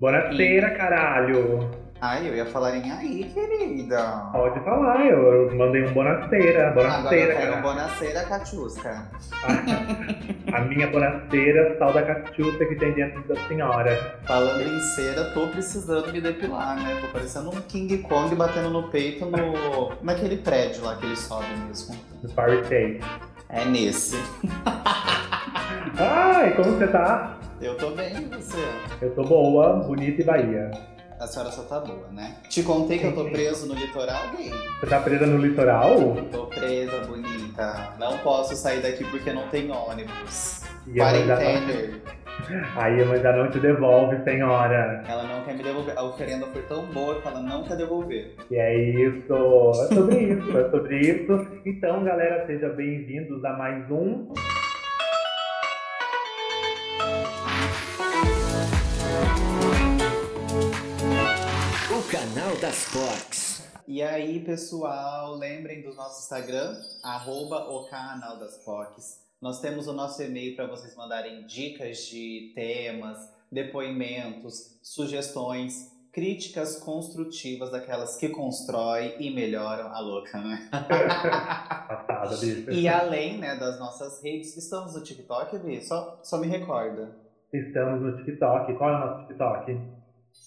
Bonaceira, caralho! Ai, eu ia falar em aí, querida. Pode falar, eu mandei um bonaceira. Agora Bonaceira, eu quero um bonaceira, Catiusca. A minha bonaceira, sal da cachuça que tem dentro da senhora. Falando em cera, tô precisando me depilar, né? Tô parecendo um King Kong batendo no peito no... naquele prédio lá que ele sobe mesmo. Do Fire State. É nesse. Ai, como você tá? Eu tô bem, e você? Eu tô boa, bonita e Bahia. A senhora só tá boa, né? Te contei que eu tô preso no litoral gay. Você tá presa no litoral? Tô presa, bonita. Não posso sair daqui porque não tem ônibus. Não... Quarentena. Aí a mãe já não te devolve, senhora. Ela não quer me devolver. A oferenda foi tão boa que ela não quer devolver. E é isso. É sobre isso, é sobre isso. Então, galera, sejam bem-vindos a mais um. Canal das Fox. E aí, pessoal, lembrem do nosso Instagram, arroba o canal das POCs. Nós temos o nosso e-mail para vocês mandarem dicas de temas, depoimentos, sugestões, críticas construtivas daquelas que constroem e melhoram a louca, né? Bicho. E além né, das nossas redes, estamos no TikTok, Vi? Só, só me recorda. Estamos no TikTok. Qual é o nosso TikTok?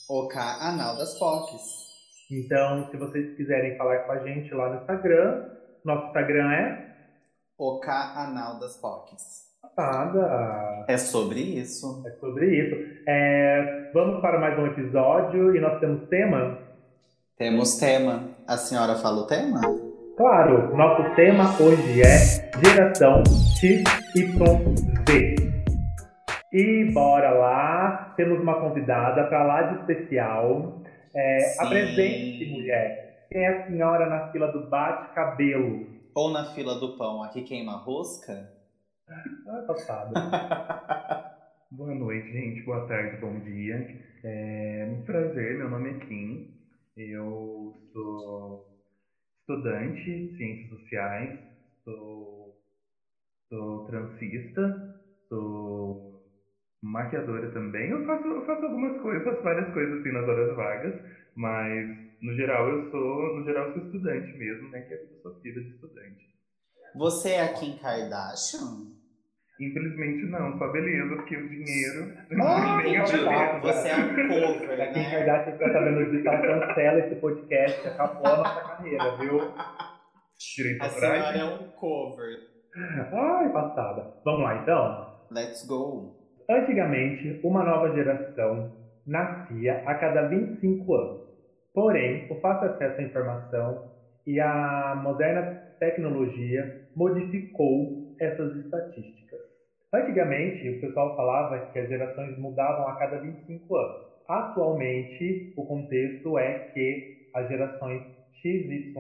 O canal das POCs. Então, se vocês quiserem falar com a gente lá no Instagram, nosso Instagram é O canal das POCs. Passada. É sobre isso. É sobre isso. É, vamos para mais um episódio e nós temos tema? Temos tema. A senhora fala o tema? Claro, nosso tema hoje é geração XYZ. E bora lá, temos uma convidada para lá de especial. É, apresente, mulher. Quem é a senhora na fila do bate-cabelo? Ou na fila do pão, aqui queima rosca? Ah, passado. Boa noite, gente. Boa tarde, bom dia. É um prazer, meu nome é Kim. Eu sou estudante de ciências sociais, sou, sou transista, sou maquiadora também. Eu faço, eu faço algumas coisas, faço várias coisas assim nas horas vagas, mas no geral eu sou, no geral eu sou estudante mesmo, né? Que é eu sou filha de estudante. Você é a Kim Kardashian? Infelizmente não, só beleza, porque o dinheiro Ah, nem a beleza. Você é um cover, né? Kardashian fica sabendo disso, ela cancela esse podcast, acabou a nossa carreira, viu? Direito A senhora é um cover. Ai, passada. Vamos lá então? Let's go. Antigamente, uma nova geração nascia a cada 25 anos. Porém, o fácil acesso à informação e a moderna tecnologia modificou essas estatísticas. Antigamente, o pessoal falava que as gerações mudavam a cada 25 anos. Atualmente, o contexto é que as gerações X, Y,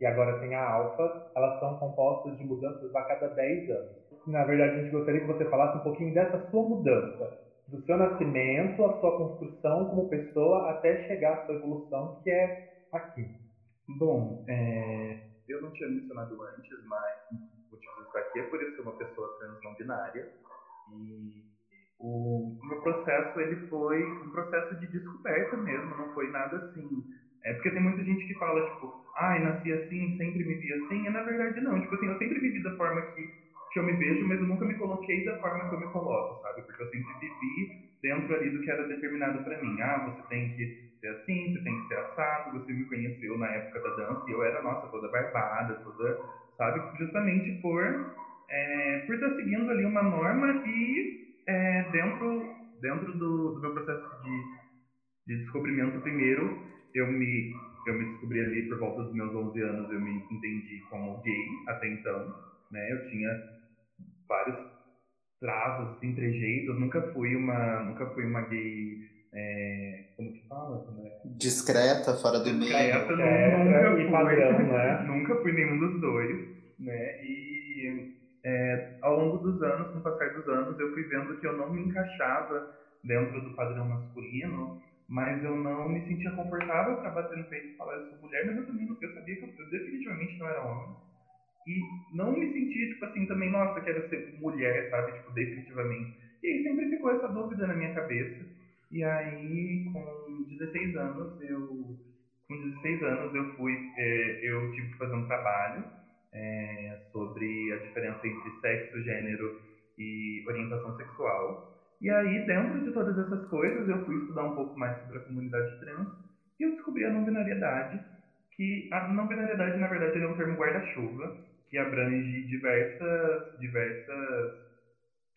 e agora tem a alfa, elas são compostas de mudanças a cada 10 anos. Na verdade, a gente gostaria que você falasse um pouquinho dessa sua mudança, do seu nascimento, a sua construção como pessoa, até chegar à sua evolução, que é aqui. Bom, é, eu não tinha mencionado antes, mas o motivo de aqui é por eu ser uma pessoa trans não binária. E o, meu processo ele foi um processo de descoberta mesmo, não foi nada assim. É porque tem muita gente que fala, tipo, ai, nasci assim, sempre me vi assim. E na verdade não, tipo assim, eu sempre me vi da forma que, que eu me vejo, mas eu nunca me coloquei da forma que eu me coloco, sabe? Porque eu sempre vivi dentro ali do que era determinado pra mim. Ah, você tem que ser assim, você tem que ser assado. Você me conheceu na época da dança e eu era, nossa, toda barbada, toda, sabe? Justamente por é, por estar seguindo ali uma norma e é, dentro dentro do, do meu processo de, de descobrimento primeiro eu me eu me descobri ali por volta dos meus 11 anos eu me entendi como gay até então né eu tinha vários traços assim, trejeitos nunca fui uma nunca fui uma gay é, como que fala Como é? Discreta, fora do meio. Discreta, É, nunca fui. padrão, né? nunca fui nenhum dos dois, né? E é, ao longo dos anos, com o passar dos anos, eu fui vendo que eu não me encaixava dentro do padrão masculino, mas eu não me sentia confortável para bater no peito e falar eu sou mulher, mas eu também não, eu sabia que eu, eu definitivamente não era homem. E não me sentia, tipo assim, também, nossa, quero ser mulher, sabe? Tipo, definitivamente. E aí sempre ficou essa dúvida na minha cabeça. E aí, com 16 anos, eu com 16 anos eu fui, é, eu tive que fazer um trabalho é, sobre a diferença entre sexo, gênero e orientação sexual. E aí, dentro de todas essas coisas, eu fui estudar um pouco mais sobre a comunidade trans e eu descobri a não-binariedade, que a não-binariedade, na verdade, é um termo guarda-chuva, que abrange diversas, diversas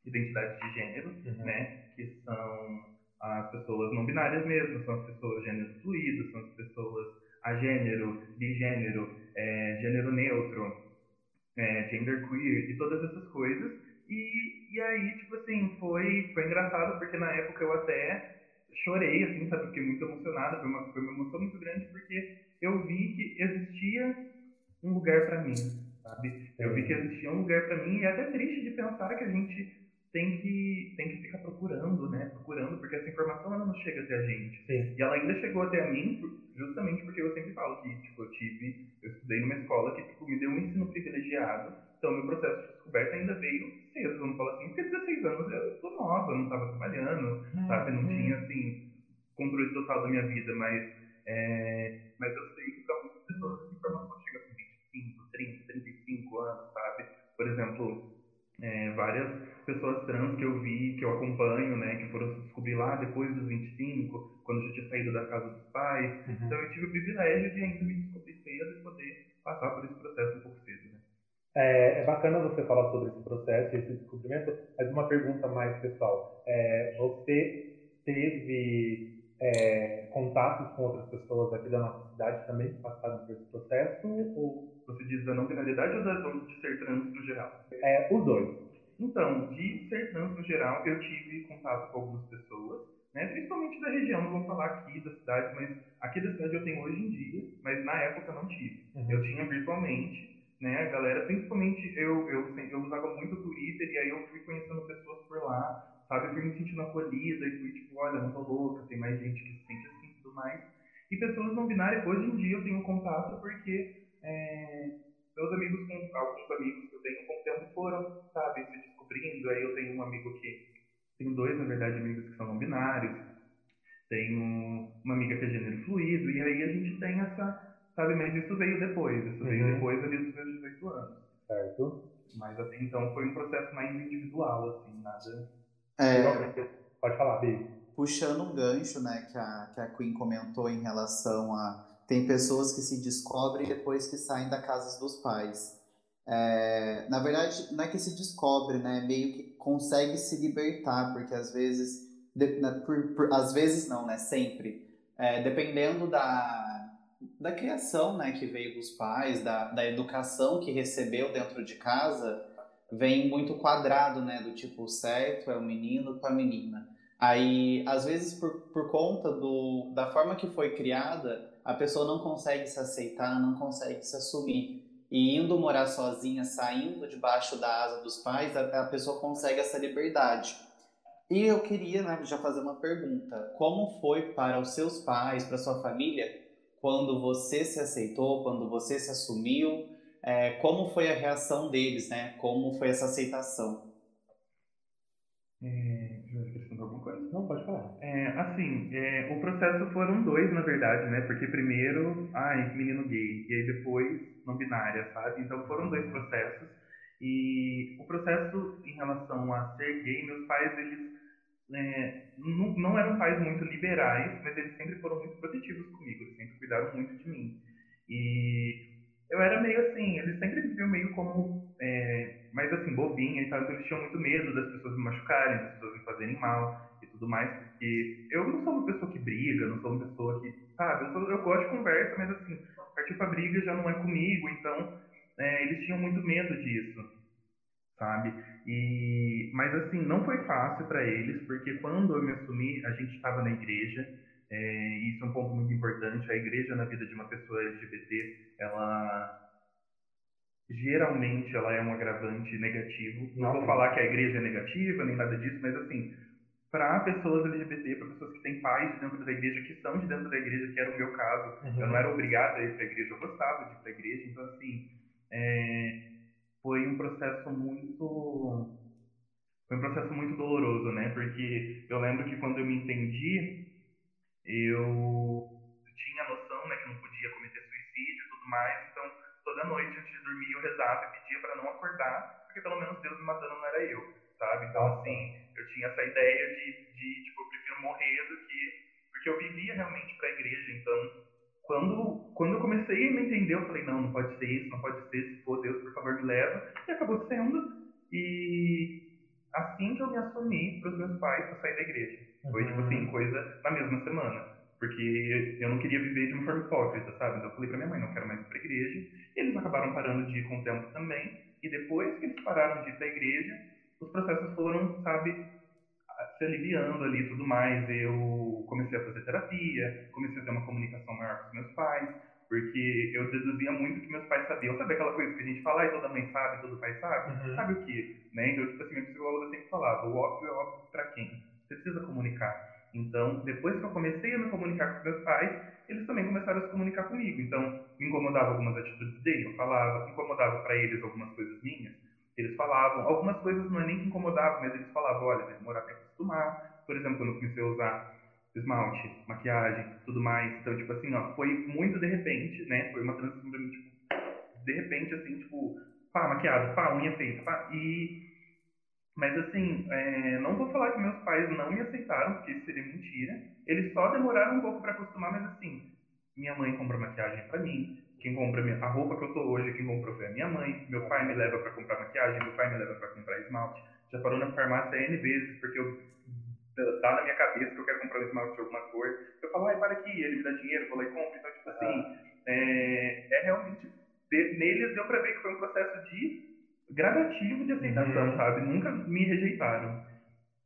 identidades de gênero, uhum. né? Que são as pessoas não binárias mesmo, são as pessoas gênero fluido, são as pessoas agênero, bigênero, é, gênero neutro, é, genderqueer e todas essas coisas. E, e aí, tipo assim, foi, foi engraçado porque na época eu até chorei, assim, sabe? Fiquei muito emocionada, foi uma, foi uma emoção muito grande porque eu vi que existia um lugar para mim, sabe? Eu vi que existia um lugar para mim e é até triste de pensar que a gente tem que, tem que ficar procurando, né? Procurando, porque essa informação ela não chega até a gente. Sim. E ela ainda chegou até a mim justamente porque eu sempre falo que, tipo, eu tive, eu estudei numa escola que, tipo, me deu um ensino privilegiado, então meu processo de descoberta ainda veio cedo, vamos falar assim, porque 16 anos eu tô nova, não estava trabalhando, hum, sabe? Não hum. tinha, assim, controle total da minha vida, mas, é, mas eu sei que para muitas pessoas essa informação 35 anos, sabe? Por exemplo, é, várias pessoas trans que eu vi, que eu acompanho, né, que foram se descobrir lá depois dos 25, quando eu já tinha saído da casa dos pais. Uhum. Então eu tive o privilégio de ainda me descobrir cedo e poder passar por esse processo um pouco cedo, né. É, é bacana você falar sobre esse processo, esse descobrimento, mas uma pergunta mais pessoal. É, você teve é, contatos com outras pessoas aqui da nossa cidade também que passaram por esse processo? Ou... Você diz da não binariedade ou da, de ser trans no geral? É, os dois. Então, de ser trans no geral, eu tive contato com algumas pessoas, né, principalmente da região, não vou falar aqui da cidade, mas aqui da cidade eu tenho hoje em dia, mas na época não tive. Uhum. Eu tinha virtualmente, né, a galera, principalmente eu, eu, eu usava muito o Twitter e aí eu fui conhecendo pessoas por lá, sabe, eu fui me sentindo acolhida e fui tipo, olha, não tô louca, tem mais gente que se sente assim e tudo mais. E pessoas não binárias, hoje em dia eu tenho contato porque é, meus amigos, com alguns amigos que eu tenho com o tempo foram, sabe, se descobrindo. Aí eu tenho um amigo que, tenho dois, na verdade, amigos que são não binários. Tenho uma amiga que é gênero fluido. E aí a gente tem essa, sabe, mas isso veio depois. Isso uhum. veio depois ali dos meus 18 anos. Certo. Mas até então foi um processo mais individual, assim, nada. É... Pode falar, Bi. Puxando um gancho, né, que a, que a Queen comentou em relação a tem pessoas que se descobrem depois que saem da casa dos pais. É, na verdade, não é que se descobre, né? Meio que consegue se libertar, porque às vezes, de, né, por, por, às vezes não, né? Sempre, é, dependendo da, da criação, né? Que veio dos pais, da, da educação que recebeu dentro de casa, vem muito quadrado, né? Do tipo, certo é o menino com a menina. Aí, às vezes, por, por conta do, da forma que foi criada, a pessoa não consegue se aceitar, não consegue se assumir. E indo morar sozinha, saindo debaixo da asa dos pais, a, a pessoa consegue essa liberdade. E eu queria né, já fazer uma pergunta: como foi para os seus pais, para sua família, quando você se aceitou, quando você se assumiu? É, como foi a reação deles, né? Como foi essa aceitação? É, alguma coisa? Não, pode falar. É, assim, é, o processo foram dois, na verdade, né? Porque primeiro, ai, menino gay, e aí depois não binária, sabe? Então foram dois processos. E o processo em relação a ser gay, meus pais, eles é, não, não eram pais muito liberais, mas eles sempre foram muito protetivos comigo, eles sempre cuidaram muito de mim. E eu era meio assim, eles sempre me viam meio como, é, mais assim, bobinha e tal, então eles tinham muito medo das pessoas me machucarem, das pessoas me fazerem mal e tudo mais, porque eu não sou uma pessoa que briga, não sou uma pessoa que, sabe, eu, sou, eu gosto de conversa, mas assim, partir pra briga já não é comigo, então é, eles tinham muito medo disso, sabe? E, mas assim, não foi fácil para eles, porque quando eu me assumi, a gente estava na igreja, é, isso é um ponto muito importante. A igreja na vida de uma pessoa LGBT, ela geralmente ela é um agravante negativo. Não vou falar que a igreja é negativa nem nada disso, mas assim, para pessoas LGBT, para pessoas que têm pais de dentro da igreja, que são de dentro da igreja, que era o meu caso, uhum. eu não era obrigada a ir para a igreja, eu gostava de ir para a igreja, então assim, é, foi um processo muito foi um processo muito doloroso, né? Porque eu lembro que quando eu me entendi, eu tinha noção, né, que não podia cometer suicídio e tudo mais, então toda noite antes de dormir eu rezava e pedia para não acordar, porque pelo menos Deus me matando não era eu, sabe? Então assim, eu tinha essa ideia de, de tipo, eu prefiro morrer do que porque eu vivia realmente para a igreja, então quando, quando eu comecei a me entender, eu falei, não, não pode ser isso, não pode ser, se for Deus, por favor, me leva. E acabou sendo. E assim que eu me assumi para os meus pais para sair da igreja. Foi, tipo assim, Uhum. coisa na mesma semana. Porque eu não queria viver de uma forma hipócrita, sabe? Então eu falei para minha mãe, não quero mais ir para a igreja. E eles acabaram parando de ir com o tempo também. E depois que eles pararam de ir para a igreja, os processos foram, sabe, se aliviando ali e tudo mais. Eu comecei a fazer terapia, comecei a ter uma comunicação maior com os meus pais, porque eu deduzia muito que meus pais sabiam. Sabe aquela coisa que a gente fala, ai, toda mãe sabe, todo pai sabe? Uhum. Sabe o que? Né? Então, tipo assim, minha psicóloga sempre falava, o óbvio é óbvio para quem? Precisa comunicar. Então, depois que eu comecei a me comunicar com os meus pais, eles também começaram a se comunicar comigo. Então, me incomodava algumas atitudes dele, eu falava, incomodava para eles algumas coisas minhas, eles falavam. Algumas coisas não é nem que incomodavam, mas eles falavam, olha, vai demorar até acostumar. Por exemplo, quando eu comecei a usar esmalte, maquiagem, tudo mais. Então, tipo assim, ó, foi muito de repente, né? Foi uma transição pra mim, tipo, de repente, assim, tipo, pá, maquiado, pá, unha feita, pá. E mas assim, é, não vou falar que meus pais não me aceitaram, porque isso seria mentira. Eles só demoraram um pouco para acostumar, mas assim, minha mãe compra maquiagem para mim. Quem compra a roupa que eu tô hoje, quem comprou foi a minha mãe. Meu pai me leva para comprar maquiagem, meu pai me leva para comprar esmalte. Já parou na farmácia N vezes, porque eu dá na minha cabeça que eu quero comprar um esmalte de alguma cor. Eu falo, ai, para aqui, ele me dá dinheiro, vou lá e compro. Então, tipo assim, é, é realmente. de- neles deu para ver que foi um processo de gradativo de aceitação, Uhum. sabe? Nunca me rejeitaram.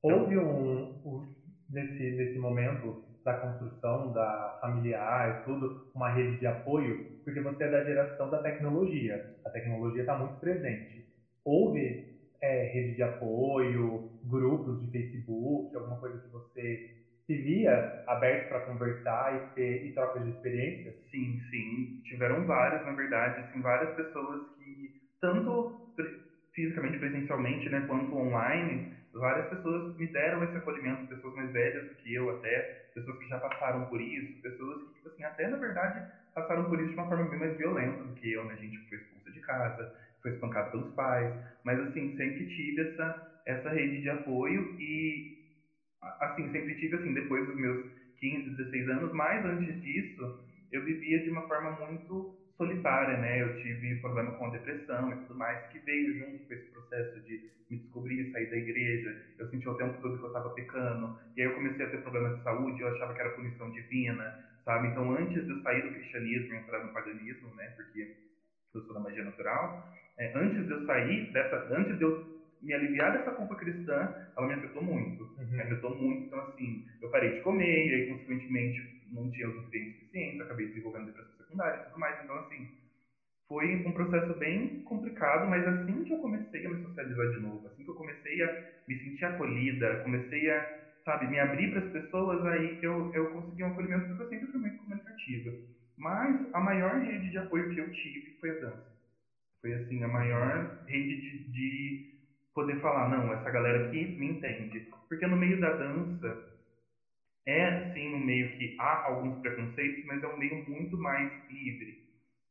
Houve um, um- nesse, nesse momento da construção da familiar e tudo, uma rede de apoio, porque você é da geração da tecnologia. A tecnologia está muito presente. Houve é, rede de apoio, grupos de Facebook, alguma coisa que você se via aberto para conversar e ter e trocas de experiências? Sim, sim. Tiveram vários, na verdade, assim, várias pessoas que, tanto fisicamente, presencialmente, né, quanto online, várias pessoas me deram esse acolhimento, pessoas mais velhas do que eu até, pessoas que já passaram por isso, pessoas que, tipo assim, até, na verdade, passaram por isso de uma forma bem mais violenta do que eu, né, gente foi expulsa de casa, foi espancado pelos pais, mas, assim, sempre tive essa, essa rede de apoio e assim, sempre tive assim, depois dos meus 15, 16 anos, mas antes disso, eu vivia de uma forma muito solitária, né? Eu tive problema com a depressão e tudo mais, que veio junto com esse processo de me descobrir, sair da igreja. Eu sentia o tempo todo que eu estava pecando, e aí eu comecei a ter problema de saúde, eu achava que era punição divina, sabe? Então, antes de eu sair do cristianismo e entrar no paganismo, né? Porque eu sou da magia natural, é, antes de eu sair dessa, antes de eu me aliviar dessa culpa cristã, ela me afetou muito. Me Uhum. afetou muito, então assim, eu parei de comer, e aí consequentemente não tinha os nutrientes suficientes, acabei desenvolvendo depressão secundária e tudo mais, então assim, foi um processo bem complicado, mas assim que eu comecei a me socializar de novo, assim que eu comecei a me sentir acolhida, comecei a, sabe, me abrir para as pessoas, aí eu, eu consegui um acolhimento porque eu sempre fui muito comunicativa. Mas a maior rede de apoio que eu tive foi a dança. Foi assim a maior rede de, de poder falar, não, essa galera aqui me entende. Porque no meio da dança é sim um meio que há alguns preconceitos, mas é um meio muito mais livre,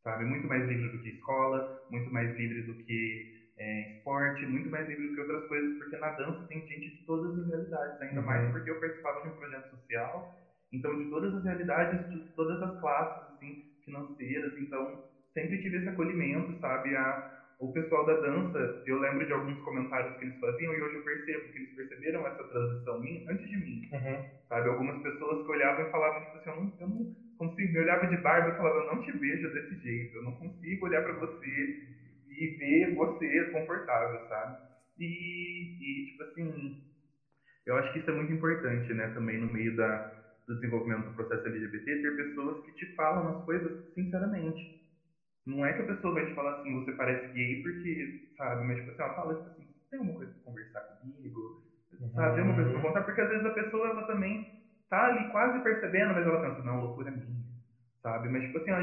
sabe? Muito mais livre do que escola, muito mais livre do que é, esporte, muito mais livre do que outras coisas, porque na dança tem gente de todas as realidades, ainda mais Uhum. porque eu participava de um projeto social, então de todas as realidades, de todas as classes, assim, financeiras, então sempre tive esse acolhimento, sabe? A, o pessoal da dança, eu lembro de alguns comentários que eles faziam e hoje eu percebo que eles perceberam essa transição minha antes de mim, Uhum. sabe? Algumas pessoas que olhavam e falavam, tipo assim, eu não, eu não consigo, me olhava de barba e falava, eu não te vejo desse jeito, eu não consigo olhar para você e ver você confortável, sabe? E, e, tipo assim, eu acho que isso é muito importante, né, também no meio da, do desenvolvimento do processo LGBT, ter pessoas que te falam as coisas sinceramente. Não é que a pessoa vai te falar assim, você parece gay porque, sabe, mas tipo assim, ela fala tipo assim, tem alguma coisa pra conversar comigo? Sabe, tem alguma coisa pra Uhum. contar? Porque às vezes a pessoa, ela também tá ali quase percebendo, mas ela pensa, não, loucura minha, sabe? Mas tipo assim, ó,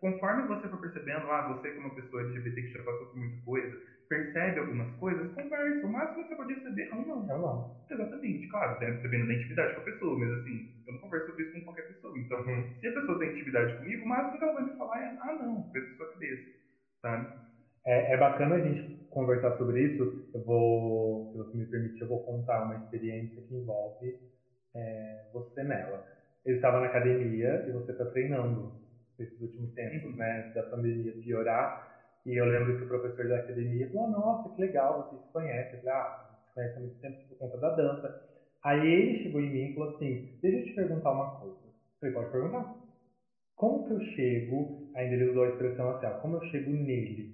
conforme você for percebendo, ah, você como pessoa LGBT que já passou por muita coisa, percebe algumas coisas, conversa. O máximo que você pode receber é um não. É um não. Exatamente, claro, dependendo da intimidade com a pessoa, mas assim, eu não converso sobre isso com qualquer pessoa. Então, Uhum. se a pessoa tem intimidade comigo, o máximo que ela vai me falar é, ah, não, pensa na sua cabeça, sabe? É, é bacana a gente conversar sobre isso. Eu vou, se você me permitir, eu vou contar uma experiência que envolve é, você nela. Eu estava na academia e você está treinando esses últimos tempos, Uhum. né? Antes da pandemia piorar. E eu lembro que o professor da academia falou: Nossa, que legal, vocês se conhecem. Eu falei: Ah, a gente se conhece há muito tempo por conta da dança. Aí ele chegou em mim e falou assim: Deixa eu te perguntar uma coisa. Eu falei: Pode perguntar. Como que eu chego, ainda ele usou a expressão assim, como eu chego nele?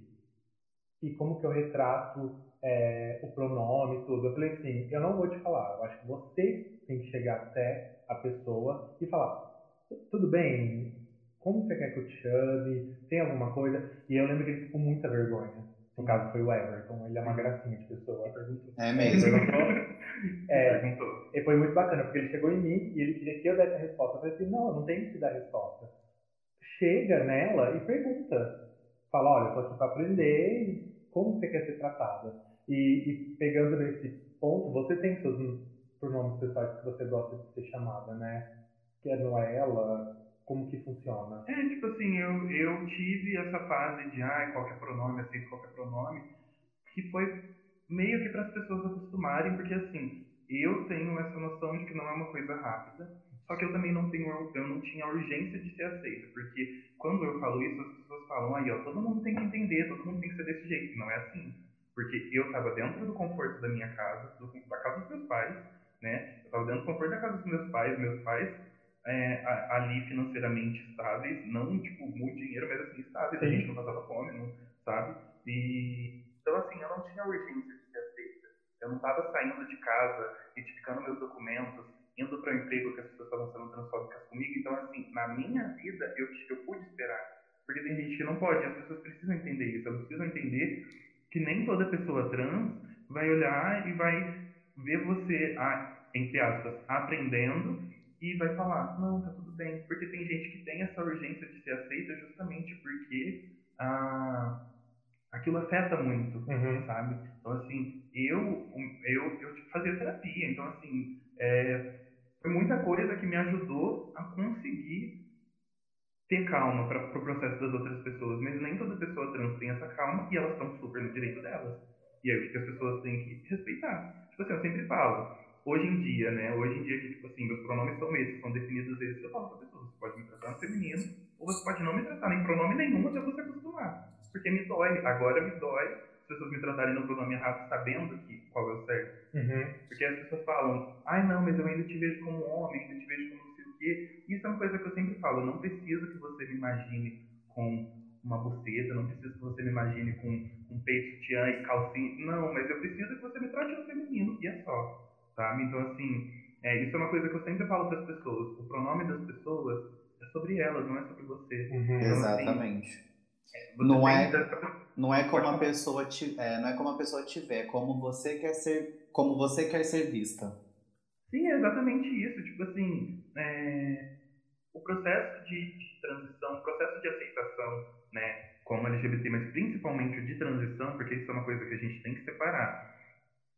e como que eu retrato é, o pronome tudo. Eu falei assim, eu não vou te falar, eu acho que você tem que chegar até a pessoa e falar, tudo bem, como você quer que eu te chame? Tem alguma coisa? E eu lembro que ele ficou com muita vergonha. No caso foi o Everton, ele é uma gracinha de pessoa. Ele perguntou. É Ele mesmo. perguntou, é, Perguntou. e foi muito bacana, porque ele chegou em mim e ele queria que eu desse a resposta. Eu falei assim, não, eu não tenho que te dar a resposta. Chega nela e pergunta. Fala, olha, eu tô aqui para aprender e como você quer ser tratada. E, e pegando nesse ponto, você tem seus pronomes pessoais que você gosta de ser chamada, né? Que é Noela, como que funciona? É, tipo assim, eu, eu tive essa fase de, ai, qualquer pronome, aceito qualquer pronome, que foi meio que para as pessoas acostumarem, porque assim, eu tenho essa noção de que não é uma coisa rápida, só que eu também não tenho, eu não tinha a urgência de ser aceita, porque quando eu falo isso, as pessoas falam, aí, ó, todo mundo tem que entender, todo mundo tem que ser desse jeito, não é assim. Porque eu estava dentro do conforto da minha casa, do, da casa dos meus pais, né? Eu estava dentro do conforto da casa dos meus pais, meus pais é, a- ali financeiramente estáveis, não tipo muito dinheiro, mas assim estáveis, a Sim. gente não passava fome, não, sabe? E então assim, eu não tinha urgência de ser aceita. Eu não estava saindo de casa, retificando meus documentos, indo para o emprego que as pessoas estavam sendo transfóbicas comigo. Então assim, na minha vida eu eu pude esperar, porque tem gente que não pode. As pessoas precisam entender isso. Elas precisam entender que nem toda pessoa trans vai olhar e vai ver você, a- entre aspas, aprendendo e vai falar, não, tá tudo bem. Porque tem gente que tem essa urgência de ser aceita justamente porque ah, aquilo afeta muito, Uhum. sabe? Então, assim, eu, eu, eu fazia terapia, então, assim, é, foi muita coisa que me ajudou a conseguir ter calma para o pro processo das outras pessoas, mas nem toda pessoa trans tem essa calma e elas estão super no direito delas. E aí o que, que as pessoas têm que respeitar? Tipo assim, eu sempre falo, hoje em dia, né? Hoje em dia que, tipo assim, meus pronomes são esses, são definidos esses, eu falo pra pessoa, você pode me tratar no feminino, ou você pode não me tratar em pronome nenhum até você acostumar. Porque me dói, agora me dói as pessoas me tratarem no pronome errado sabendo que qual é o certo. Uhum. Porque as pessoas falam, ai não, mas eu ainda te vejo como homem, ainda te vejo como não sei o quê. Isso é uma coisa que eu sempre falo, eu não preciso que você me imagine com uma buceta, não preciso que você me imagine com um peito sutiã e calcinha. Não, mas eu preciso que você me trate no feminino, e é só. Sabe? Então, assim, é, isso é uma coisa que eu sempre falo para as pessoas. O pronome das pessoas é sobre elas, não é sobre você. Uhum. Então, assim, Exatamente. você Não é- Não é como a pessoa te, é, não é como a pessoa te vê, é como você quer ser, como você quer ser vista. Sim, é exatamente isso. Tipo assim, é, o processo de, de transição, o processo de aceitação, né, como LGBT, mas principalmente o de transição, porque isso é uma coisa que a gente tem que separar.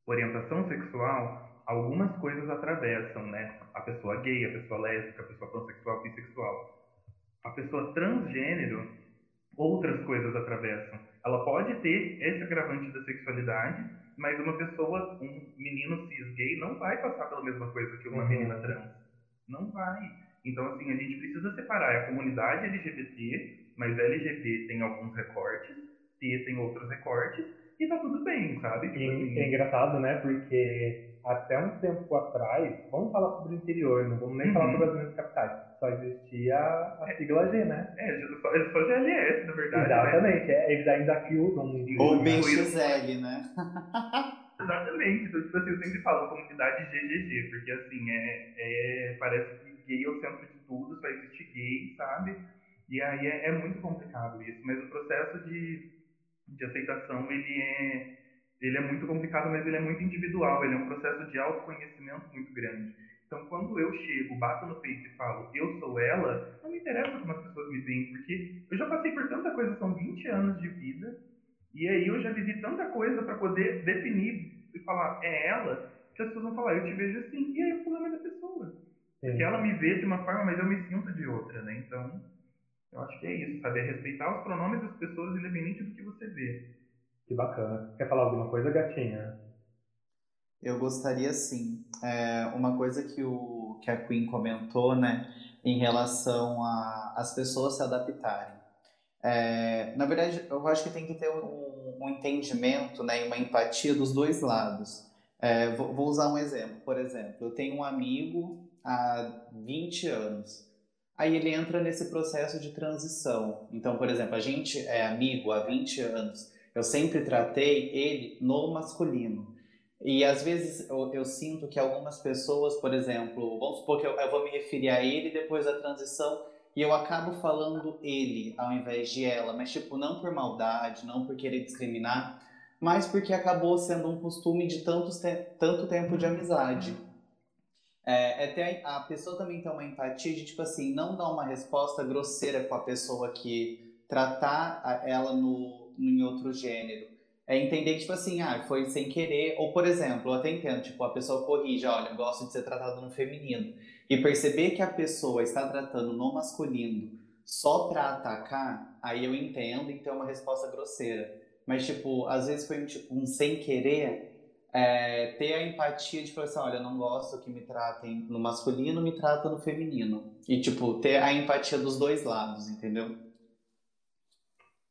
Orientação sexual, algumas coisas atravessam, né? A pessoa gay, a pessoa lésbica, a pessoa pansexual, bissexual. A pessoa transgênero, outras coisas atravessam. Ela pode ter esse agravante da sexualidade, mas uma pessoa, um menino cis gay, não vai passar pela mesma coisa que uma Uhum. menina trans. Não vai. Então, assim, a gente precisa separar. É a comunidade LGBT, mas LGBT tem alguns recortes, T tem outros recortes, e tá tudo bem, sabe? Tipo E assim. é engraçado, né? Porque até um tempo atrás, vamos falar sobre o interior, não vamos nem Uhum. falar sobre as grandes capitais. Só existia a sigla G, né? É, só, é só GLS, na verdade. Né? Exatamente. É, eles ainda aqui usam muito. Ou né? BXL, né? Exatamente. Então, tipo assim, eu sempre falo comunidade GGG, porque assim, é, é, parece que gay é o centro de tudo, só existe gay, sabe? E aí é, é muito complicado isso. Mas o processo de, de aceitação, ele é, ele é muito complicado, mas ele é muito individual. Ele é um processo de autoconhecimento muito grande. Então, quando eu chego, bato no peito e falo, eu sou ela, não me interessa como as pessoas me veem, porque eu já passei por tanta coisa, são 20 anos de vida, E aí eu já vivi tanta coisa para poder definir e falar, é ela, que as pessoas vão falar, eu te vejo assim, e aí o problema é da pessoa. Sim. Porque ela me vê de uma forma, mas eu me sinto de outra, né? Então, eu acho que é isso, sabe? É respeitar os pronomes das pessoas, independente do que você vê. Que bacana. Quer falar alguma coisa, gatinha? Eu gostaria sim. É, uma coisa que, o, que a Queen comentou, né, em relação às pessoas se adaptarem. É, na verdade, eu acho que tem que ter um, um entendimento né, uma empatia dos dois lados. É, vou, vou, usar um exemplo. Por exemplo, eu tenho um amigo há 20 anos. Aí ele entra nesse processo de transição. Então, por exemplo, a gente é amigo há 20 anos. Eu sempre tratei ele no masculino. E às vezes eu, eu, sinto que algumas pessoas, por exemplo, vamos supor que eu, eu, vou me referir a ele depois da transição e eu acabo falando ele ao invés de ela, mas tipo, não por maldade, não por querer discriminar, mas porque acabou sendo um costume de tantos te tanto tempo de amizade. É, é ter a, a pessoa também tem uma empatia de, tipo assim, não dar uma resposta grosseira com a pessoa que tratar ela no, em outro gênero é entender que, tipo assim, ah, foi sem querer. Ou, por exemplo, eu até entendo, tipo, a pessoa corrige, olha, eu gosto de ser tratado no feminino. E perceber que a pessoa está tratando no masculino só pra atacar, aí eu entendo e tem uma resposta grosseira. Mas, tipo, às vezes foi um, tipo, um sem querer, é, ter a empatia de falar assim, olha, eu não gosto que me tratem no masculino, me tratam no feminino. E, tipo, ter a empatia dos dois lados, entendeu?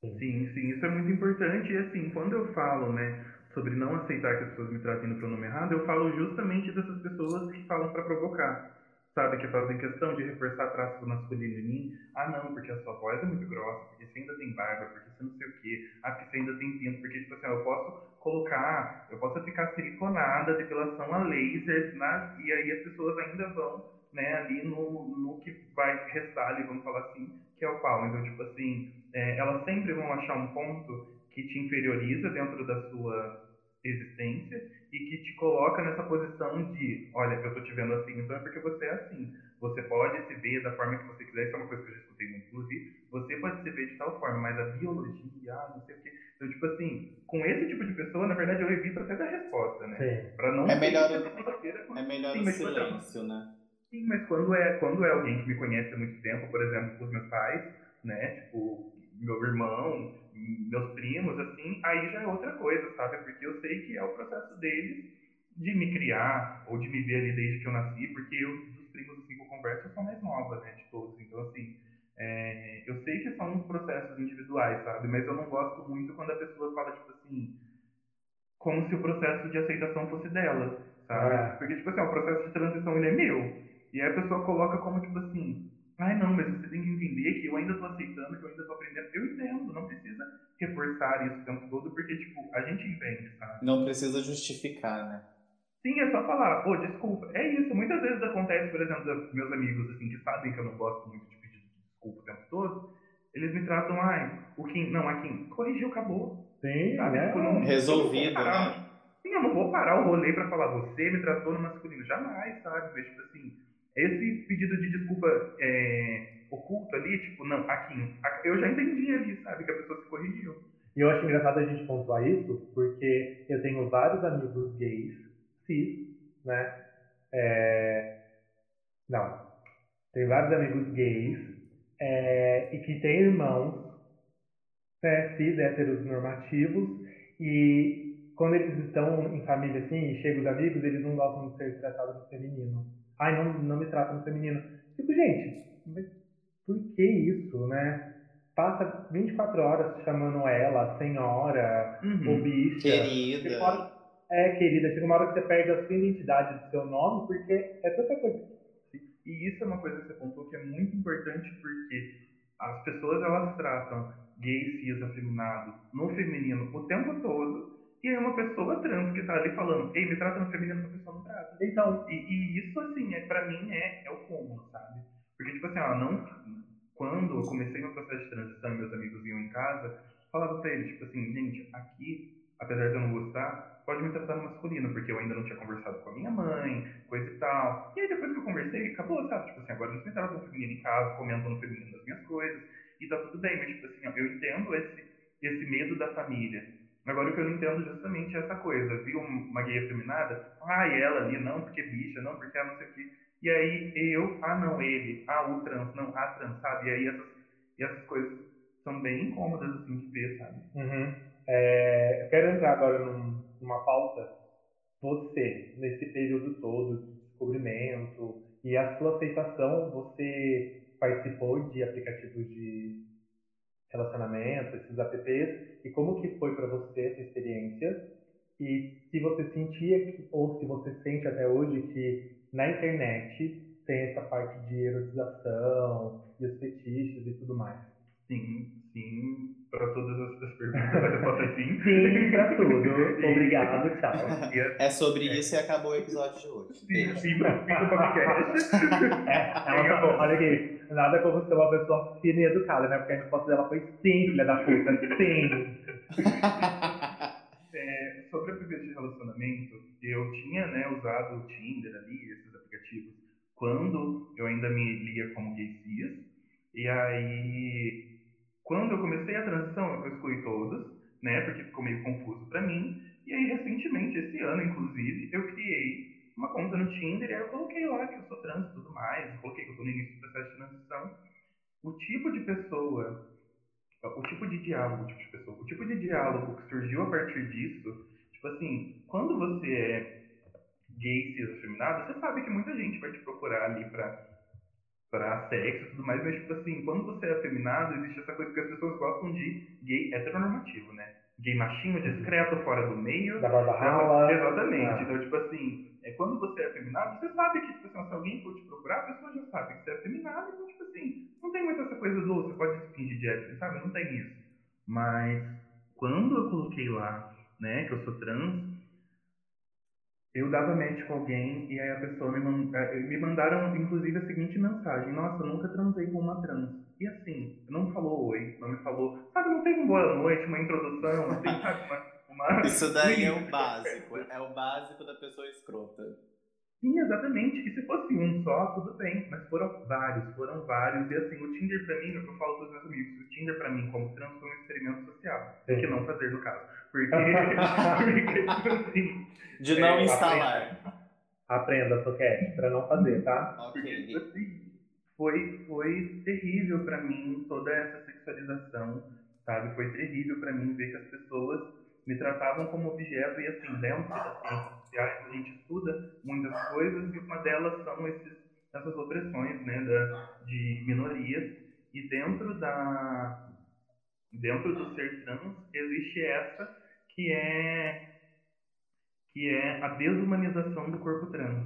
Sim, sim, isso é muito importante. E assim, quando eu falo, né, sobre não aceitar que as pessoas me tratem no pronome errado, eu falo justamente dessas pessoas que falam para provocar. Sabe, que fazem questão de reforçar traços masculino em mim. Ah, não, porque a sua voz é muito grossa, porque você ainda tem barba, porque você não sei o quê. Ah, porque você ainda tem pinto. Porque, tipo assim, ó, eu posso colocar, eu posso ficar siliconada, depilação a laser, na, e aí as pessoas ainda vão, né, ali no, no que vai restar ali, vamos falar assim, que é o pau. Então, tipo assim, é, elas sempre vão achar um ponto que te inferioriza dentro da sua existência e que te coloca nessa posição de, olha, eu tô te vendo assim, então é porque você é assim. Você pode se ver da forma que você quiser, isso é uma coisa que eu já escutei muito, inclusive, você pode se ver de tal forma, mas a biologia, ah, não sei o quê. Então, tipo assim, com esse tipo de pessoa, na verdade, eu evito até dar resposta, né? Sim. Pra não é melhor, o, é melhor Sim, o silêncio, né? Sim, mas quando é, quando é alguém que me conhece há muito tempo, por exemplo, os meus pais, né? Tipo, meu irmão, meus primos, assim, aí já é outra coisa, sabe? Porque eu sei que é o processo deles de me criar ou de me ver ali desde que eu nasci, porque eu, dos primos assim que eu converso, eu sou mais nova, né, de todos. Então, assim, é, eu sei que são processos individuais, sabe? Mas eu não gosto muito quando a pessoa fala, tipo assim, como se o processo de aceitação fosse dela, sabe? Ah. Porque, tipo assim, o processo de transição, ele é meu. E aí a pessoa coloca como, tipo assim, Ai, não, mas você tem que entender que eu ainda tô aceitando, que eu ainda tô aprendendo. Eu entendo, não precisa reforçar isso o tempo todo, porque, tipo, a gente entende, sabe? Não precisa justificar, né? Sim, é só falar, pô, desculpa. É isso, muitas vezes acontece, por exemplo, meus amigos, assim, que sabem que eu não gosto muito de pedir desculpa o tempo todo, eles me tratam, ai, o Kim, não, a Kim, corrigiu, acabou. Sim, sabe? né? Tipo, não, Resolvido, parar, né? Sim, eu não vou parar o rolê pra falar, você me tratou no masculino, jamais, sabe? Mas, tipo assim, esse pedido de desculpa é, oculto ali, tipo, não, aqui, eu já entendi ali, sabe, que a pessoa se corrigiu. E eu acho engraçado a gente pontuar isso, porque eu tenho vários amigos gays, cis, né? É... Não. Tenho vários amigos gays é... e que têm irmãos né, cis, héteros normativos, e quando eles estão em família assim, e chegam os amigos, eles não gostam de ser tratados no feminino. Ai, não, não me trata no feminino. Tipo, gente, por que isso, né? Passa 24 horas chamando ela, senhora, uhum. ou bicha. Querida. Hora, é, querida. Chega uma hora que você perde a sua identidade do seu nome, porque é tanta coisa. E isso é uma coisa que você pontuou que é muito importante, porque as pessoas, elas tratam gay, cis, afeminado no feminino o tempo todo, e aí uma pessoa trans que tá ali falando, ei, me trata no feminino, a pessoa não trata. Então, e, e isso, assim, é, pra mim é, é o cúmulo, sabe? Porque, tipo assim, ó, não, quando eu comecei meu processo de transição e meus amigos iam em casa, falava pra eles, tipo assim, gente, aqui, apesar de eu não gostar, pode me tratar no masculino, porque eu ainda não tinha conversado com a minha mãe, coisa e tal. E aí depois que eu conversei, acabou, sabe? Tipo assim, agora eles me tratam no feminino em casa, comentam no feminino das minhas coisas, e tá tudo bem, mas, tipo assim, ó, eu entendo esse esse medo da família. Agora, o que eu não entendo justamente é essa coisa. Viu uma gay afeminada? Ah, ela ali, não, porque bicha, não, porque ela não sei o quê. E aí eu, ah, não, ele, ah, o trans, não, a trans, sabe? E aí essas, e essas coisas são bem incômodas, assim, de ver, sabe? Uhum. É, eu quero entrar agora num, numa pauta. Você, nesse período todo de descobrimento e a sua aceitação, você participou de aplicativos de relacionamento, esses apps, e como que foi para você essa experiência? E se você sentia, que, ou se você sente até hoje, que na internet tem essa parte de erotização e os fetiches e tudo mais. Sim, sim, para todas as perguntas, a resposta é sim. sim, para tudo. Obrigado, tchau. É sobre é. isso e acabou o episódio de hoje. Sim, sim, fica o podcast. É, ela falou, olha aqui, nada como ser uma pessoa fina e educada, né? Porque a resposta dela foi sim, filha da puta, sim. é, sobre aplicativos de relacionamento, eu tinha né, usado o Tinder ali, esses aplicativos, quando eu ainda me lia como gay cis. E aí, quando eu comecei a transição, eu excluí todos, né? Porque ficou meio confuso para mim. E aí, recentemente, esse ano, inclusive, eu criei uma conta no Tinder e aí eu coloquei lá que eu sou trans e tudo mais. Coloquei que eu tô no início do processo de transição. O tipo de pessoa o tipo de diálogo, tipo de pessoa, o tipo de diálogo que surgiu a partir disso, tipo assim, quando você é gay, cis, afeminado, você sabe que muita gente vai te procurar ali pra, pra sexo e tudo mais, mas tipo assim, quando você é afeminado, existe essa coisa que as pessoas gostam de gay heteronormativo, né? Gay machinho, discreto, fora do meio. Da barba rala. Exatamente. Ah. Então, tipo assim, é, quando você é afeminado, você sabe que, tipo assim, se alguém for te procurar, a pessoa já sabe que você é afeminado, então, tipo assim, não tem muito essa coisa do você pode se fingir de hétero, sabe? Não tem isso. Mas quando eu coloquei lá, né, que eu sou trans, eu dava match com alguém e aí a pessoa me, mand... Eh, me mandaram, inclusive, a seguinte mensagem: Nossa, eu nunca transei com uma trans. E assim, não falou oi, não me falou, sabe, não teve um boa noite, uma introdução, assim, sabe? Uma, uma... Isso daí é o básico, é o básico da pessoa escrota. Sim, exatamente. E se fosse um só, tudo bem. Mas foram vários, foram vários. E assim, o Tinder pra mim, é eu falo pros meus amigos, o Tinder pra mim, como trans, foi um experimento social. Sim. Que não fazer no caso. Porque, porque tipo assim. De não é, instalar. Aprenda, Soquete, pra não fazer, tá? Ok. Porque, tipo assim, foi, foi terrível pra mim toda essa sexualização, sabe? Foi terrível pra mim ver que as pessoas me tratavam como objeto e assim, dentro das ciências sociais a gente estuda muitas coisas e uma delas são esses, essas opressões né, da, de minorias e dentro da dentro do ser trans existe essa que é que é a desumanização do corpo trans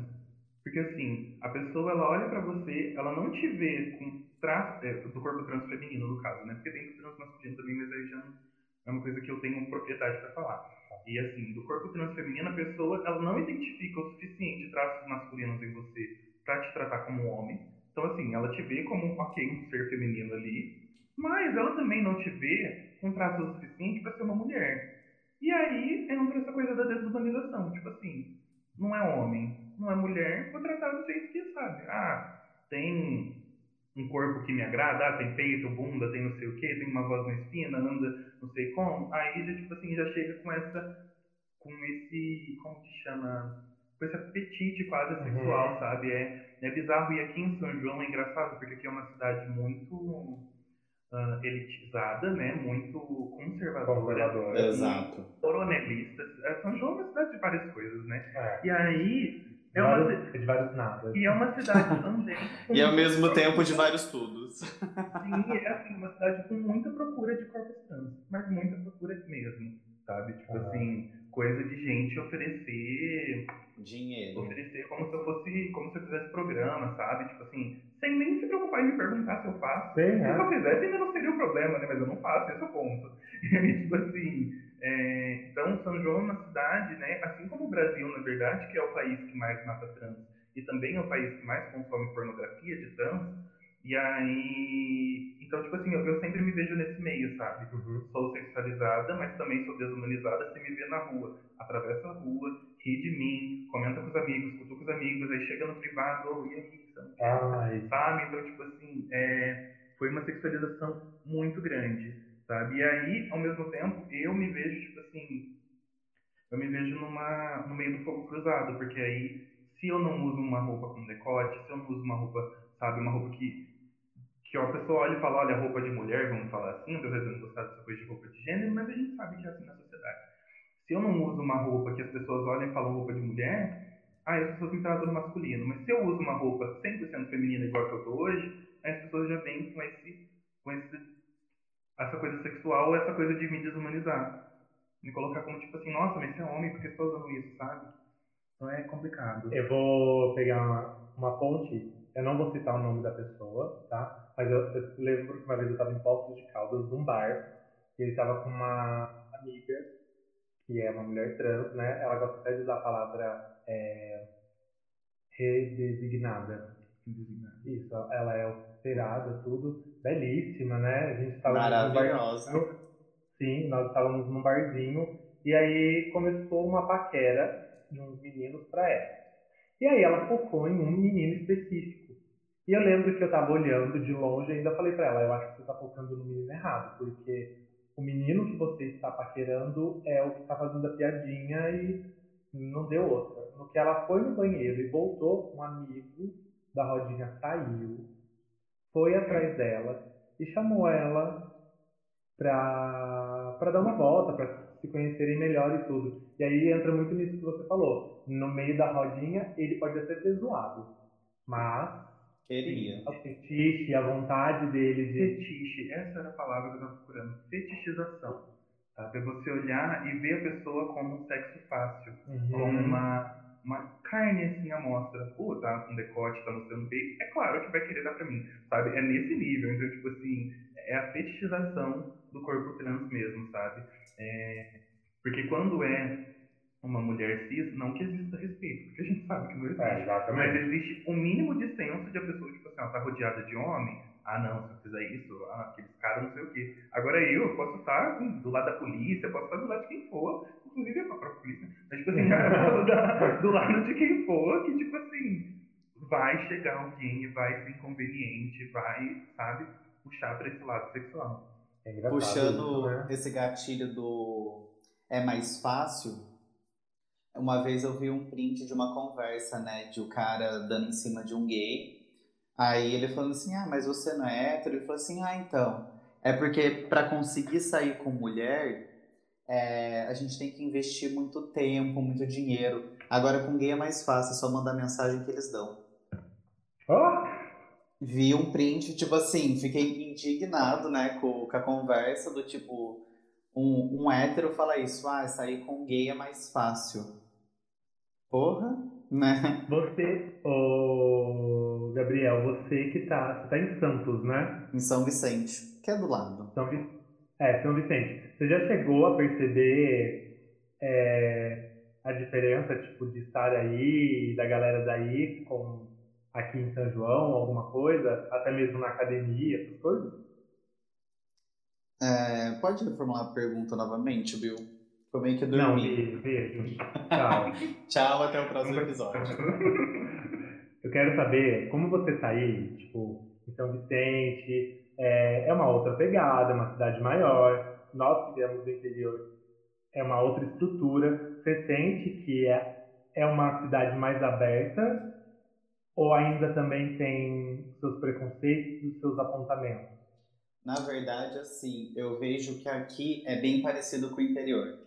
porque assim a pessoa ela olha para você ela não te vê com traço é, do corpo trans feminino no caso né porque tem do trans masculino também mas aí já é uma coisa que eu tenho propriedade para falar. E assim, do corpo transfeminino, a pessoa ela não identifica o suficiente traços masculinos em você para te tratar como homem. Então, assim, ela te vê como ok, um ser feminino ali, mas ela também não te vê com traços o suficiente para ser uma mulher. E aí entra essa coisa da desumanização. Tipo assim, não é homem, não é mulher, vou tratar do jeito que sabe. Ah, tem um corpo que me agrada, ah, tem peito, bunda, tem não sei o que, tem uma voz mais fina, anda não sei como, aí já, tipo assim, já chega com essa, com esse, como que chama, com esse apetite quase uhum. sexual, sabe? É, é bizarro, e aqui em São João é engraçado, porque aqui é uma cidade muito uh, elitizada, né? Muito conservadora. Conservadora. Exato. Coronelista. É, São João é uma cidade de várias coisas, né? É. E aí é uma, vários, de vários nada. E é uma cidade também. e ao mesmo tempo de vários tudos. Sim, é assim, uma cidade com muita procura de corpos trans. Mas muita procura mesmo, sabe? Tipo ah. assim, coisa de gente oferecer. Dinheiro. Oferecer como se eu fosse. Como se eu fizesse programa, sabe? Tipo assim, sem nem se preocupar em me perguntar se eu faço. Sim, se é. eu fizesse, ainda não seria o problema, né? Mas eu não faço, esse é o ponto. E, tipo assim, é, então, São João é uma cidade, né, assim como o Brasil, na verdade, que é o país que mais mata trans e também é o país que mais consome pornografia de trans. E aí. Então, tipo assim, eu, eu sempre me vejo nesse meio, sabe? Uhum. Sou sexualizada, mas também sou desumanizada se me vê na rua. Atravessa a rua, ri de mim, comenta com os amigos, cutuca os amigos, aí chega no privado, oh, e aí, Ai. sabe? Então, tipo assim, é, foi uma sexualização muito grande sabe? E aí, ao mesmo tempo, eu me vejo, tipo assim, eu me vejo numa, no meio do fogo cruzado, porque aí, se eu não uso uma roupa com decote, se eu não uso uma roupa, sabe, uma roupa que, que a pessoa olha e fala, olha, roupa de mulher, vamos falar assim, apesar de eu não gostar dessa coisa de roupa de gênero, mas a gente sabe que é assim na sociedade. Se eu não uso uma roupa que as pessoas olham e falam roupa de mulher, ah, as pessoas me tratam no masculino. Mas se eu uso uma roupa 100% feminina igual que eu tô hoje, as pessoas já vêm com esse, com esse, essa coisa sexual essa coisa de me desumanizar. Me colocar como tipo assim, nossa, mas você é homem, por que você tá usando isso, sabe? Então é complicado. Eu vou pegar uma, uma ponte, eu não vou citar o nome da pessoa, tá? Mas eu, eu lembro que uma vez eu estava em Poços de Caldas, num bar, e ele estava com uma amiga, que é uma mulher trans, né? Ela gosta até de usar a palavra é, redesignada. Isso, ela é alterada, tudo. Belíssima, né? A gente estava num barzinho. Sim, nós estávamos num barzinho. E aí começou uma paquera de uns meninos para ela. E aí ela focou em um menino específico. E eu lembro que eu estava olhando de longe e ainda falei para ela, eu acho que você está focando no menino errado, porque o menino que você está paquerando é o que está fazendo a piadinha e não deu outra. No que ela foi no banheiro e voltou, um amigo da rodinha saiu, foi atrás dela e chamou ela pra, pra dar uma volta, pra se conhecerem melhor e tudo. E aí entra muito nisso que você falou. No meio da rodinha, ele pode até ser zoado, mas Queria. o fetiche, a vontade dele de... Fetiche, essa era a palavra que eu estava procurando. Fetichização. Sabe? É você olhar e ver a pessoa como um sexo fácil. Uhum. Como uma, uma carne assim à mostra. Pô, tá com decote, tá mostrando peito. É claro que vai querer dar pra mim. Sabe? É nesse nível. Então, tipo assim, é a fetichização do corpo trans mesmo, sabe? É, porque quando é uma mulher cis, não que exista respeito, porque a gente sabe que não existe. É, exatamente. Mas existe o mínimo de senso de a pessoa, tipo assim, ela tá rodeada de homem. Ah, não, se eu fizer isso, ah, aqueles caras não sei o quê. Agora eu, eu posso estar hum, do lado da polícia, posso estar do lado de quem for, inclusive a própria polícia. Mas, tipo assim, eu posso estar do lado de quem for, que, tipo assim, vai chegar alguém vai ser inconveniente, vai, sabe, puxar pra esse lado sexual. É engraçado Puxando isso, né? esse gatilho do é mais fácil, uma vez eu vi um print de uma conversa, né, de o cara dando em cima de um gay. Aí ele falando assim: "Ah, mas você não é hétero?" Ele falou assim: "Ah, então, é porque para conseguir sair com mulher, é, a gente tem que investir muito tempo, muito dinheiro. Agora com gay é mais fácil, é só mandar mensagem que eles dão." Ó, Vi um print, tipo assim, fiquei indignado, né, com, com a conversa do tipo, um, um hétero fala isso, ah, sair com gay é mais fácil. Porra, né? você, ô Gabriel, você que tá, você tá em Santos, né? Em São Vicente, que é do lado. São É, São Vicente. Você já chegou a perceber é, a diferença, tipo, de estar aí, da galera daí, com aqui em São João, alguma coisa? Até mesmo na academia, essas coisas? É, pode reformular a pergunta novamente, Bill? Foi meio que Não, dormi. be- beijo. Tchau. Tchau, até o próximo episódio. Eu quero saber como você tá aí, tipo, em São Vicente, é, é uma outra pegada, é uma cidade maior. Nós que viemos do interior, é uma outra estrutura. Você sente que é, é uma cidade mais aberta ou ainda também tem seus preconceitos e seus apontamentos? Na verdade, assim, eu vejo que aqui é bem parecido com o interior.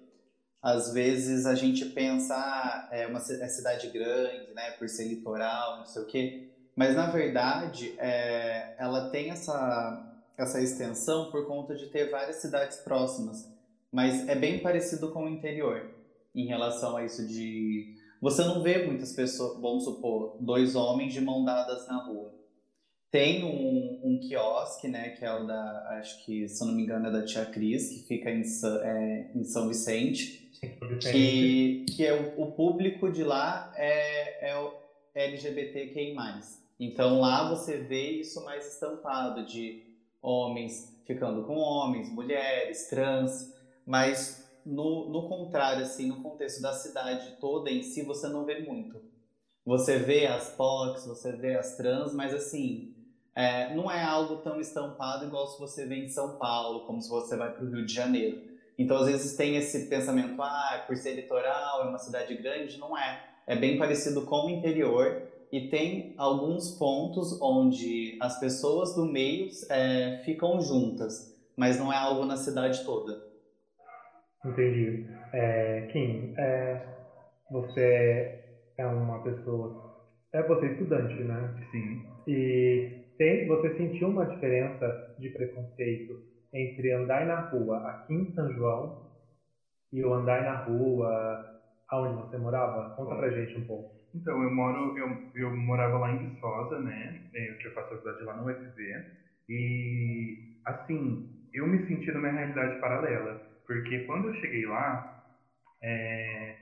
Às vezes a gente pensa, ah, é uma é cidade grande, né, por ser litoral, não sei o quê. Mas na verdade, é, ela tem essa, essa extensão por conta de ter várias cidades próximas. Mas é bem parecido com o interior em relação a isso de. Você não vê muitas pessoas, vamos supor, dois homens de mão dadas na rua. Tem um, um quiosque, né, que é o da, acho que, se não me engano, é da Tia Cris, que fica em, é, em São Vicente? Que, que é o, o público de lá é, é o LGBTQI+. Então lá você vê isso mais estampado, de homens ficando com homens, mulheres, trans, mas no, no contrário, assim, no contexto da cidade toda em si, você não vê muito. Você vê as POCs, você vê as trans, mas assim, é, não é algo tão estampado igual se você vem em São Paulo, como se você vai para o Rio de Janeiro. Então, às vezes tem esse pensamento, ah, por ser litoral, é uma cidade grande, não é. É bem parecido com o interior e tem alguns pontos onde as pessoas do meio é, ficam juntas, mas não é algo na cidade toda. Entendi. É, Kim, é, você é uma pessoa. É você estudante, né? Sim. E tem, você sentiu uma diferença de preconceito entre andar na rua aqui em São João e o andar na rua aonde você morava? Conta pra gente um pouco. Então, eu moro, eu, eu morava lá em Viçosa, né? Eu tinha faço faculdade lá no UFV. E, assim, eu me senti numa realidade paralela. Porque quando eu cheguei lá, é,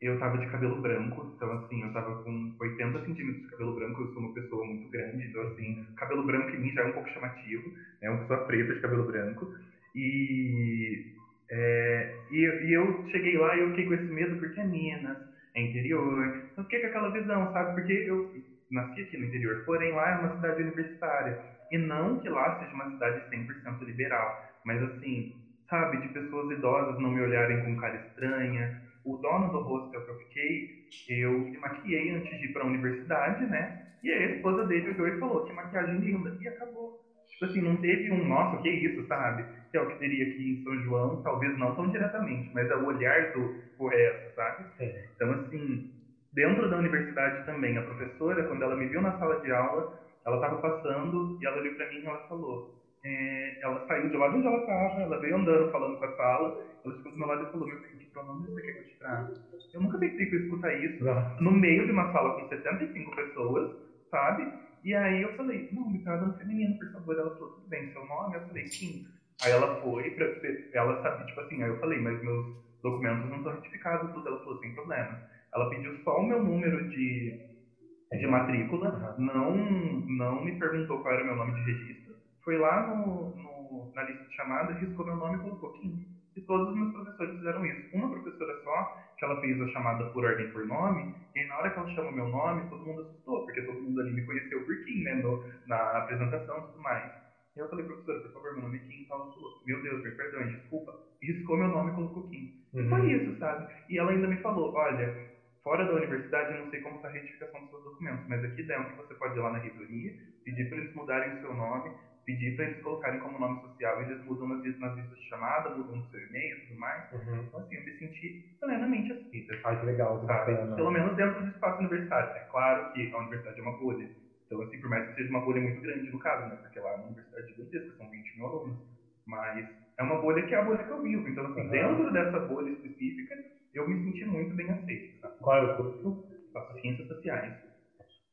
eu tava de cabelo branco, então assim, eu tava com 80 centímetros de cabelo branco, eu sou uma pessoa muito grande, então assim, cabelo branco em mim já é um pouco chamativo, né, uma pessoa preta de cabelo branco, e, é, e, e, eu cheguei lá e eu fiquei com esse medo porque é Minas, é interior, então fiquei com aquela visão, sabe, porque eu nasci aqui no interior, porém lá é uma cidade universitária, e não que lá seja uma cidade 100% liberal, mas assim, sabe, de pessoas idosas não me olharem com cara estranha, o dono do hostel que eu fiquei, eu me maquiei antes de ir para a universidade, né? E a esposa dele olhou e falou: que maquiagem linda. E acabou. Tipo assim, não teve um, nossa, o que é isso, sabe? Que é o que teria aqui em São João, talvez não tão diretamente, mas é o olhar do resto, sabe? Então, assim, dentro da universidade também, a professora, quando ela me viu na sala de aula, ela estava passando e ela olhou para mim e ela falou: é, ela saiu de lá de onde ela estava, ela veio andando, falando com a sala, ela ficou do meu lado e falou: Meu bem, que pronome você quer que eu te traga? Eu nunca pensei que eu ia escutar isso no meio de uma sala com 75 pessoas, sabe? E aí eu falei: Não, me traga no feminino, por favor. Ela falou: Tudo bem, seu nome? Eu falei: Sim. Aí ela foi, pra, ela sabia, tipo assim, aí eu falei: Mas meus documentos não estão retificados, tudo. Ela falou: Sem problema. Ela pediu só o meu número de, de matrícula, não, não me perguntou qual era o meu nome de registro foi lá no, no, na lista de chamada, riscou meu nome e colocou Kim. E todos os meus professores fizeram isso. Uma professora só, que ela fez a chamada por ordem por nome, e aí na hora que ela chama meu nome, todo mundo assustou, porque todo mundo ali me conheceu por Kim, né, no, na apresentação e tudo mais. E eu falei, professora, por favor, meu nome é Kim. E ela falou, meu Deus, me perdoe, desculpa. E riscou meu nome e colocou Kim. Uhum. E foi isso, sabe? E ela ainda me falou, olha, fora da universidade, eu não sei como está a retificação dos seus documentos, mas aqui dentro você pode ir lá na reitoria, pedir para eles mudarem o seu nome, pedir para eles colocarem como nome social, eles mudam nas, nas listas de chamada, mudam no seu e-mail e tudo mais. Uhum. Então, assim, eu me senti plenamente aceita. Ai, que legal, sabe? Pelo menos dentro do espaço universitário. É claro que a universidade é uma bolha. Então, assim, por mais que seja uma bolha muito grande no caso, né? Porque lá é uma universidade gigantesca, são 20 mil alunos. Mas é uma bolha que é a bolha que eu vivo. Então, assim, uhum. dentro dessa bolha específica, eu me senti muito bem aceito. Sabe? Qual é o curso? Faço Ciências Sociais.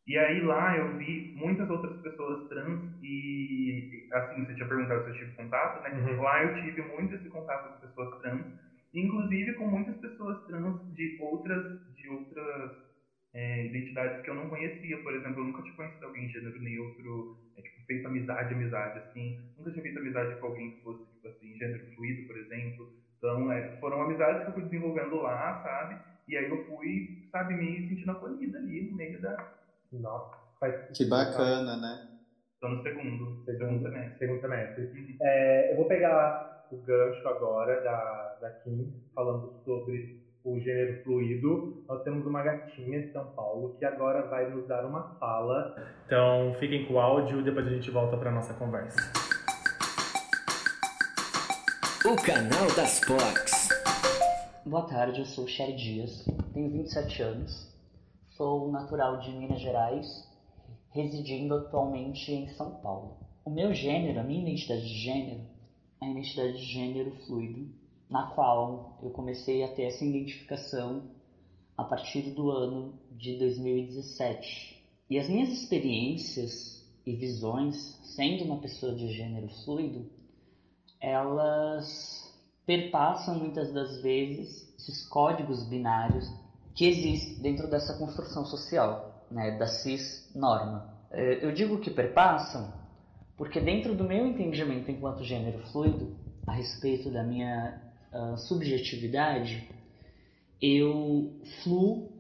E aí lá eu vi muitas outras pessoas trans e, assim, você tinha perguntado se eu tive contato, né? Uhum. Lá eu tive muito esse contato com pessoas trans, inclusive com muitas pessoas trans de outras, de outras é, identidades que eu não conhecia. Por exemplo, eu nunca tinha conhecido alguém de gênero neutro, é, tipo, feito amizade, amizade, assim. Nunca tinha feito amizade com alguém que fosse, tipo assim, gênero fluido, por exemplo. Então, é, foram amizades que eu fui desenvolvendo lá, sabe? E aí eu fui, sabe, me sentindo acolhida ali no meio da, nossa, Que bacana, né? Estou no segundo, segundo semestre. Segundo semestre. Uhum. É, eu vou pegar o gancho agora da, da Kim, falando sobre o gênero fluido. Nós temos uma gatinha de São Paulo que agora vai nos dar uma fala. Então fiquem com o áudio e depois a gente volta para nossa conversa. O canal das Fox. Boa tarde, eu sou Sherry Dias, tenho 27 anos, Sou natural de Minas Gerais, residindo atualmente em São Paulo. O meu gênero, a minha identidade de gênero, é a identidade de gênero fluido, na qual eu comecei a ter essa identificação a partir do ano de 2017. E as minhas experiências e visões, sendo uma pessoa de gênero fluido, elas perpassam muitas das vezes esses códigos binários que existe dentro dessa construção social, né, da cis-norma. É, eu digo que perpassam porque dentro do meu entendimento enquanto gênero fluido, a respeito da minha uh, subjetividade, eu fluo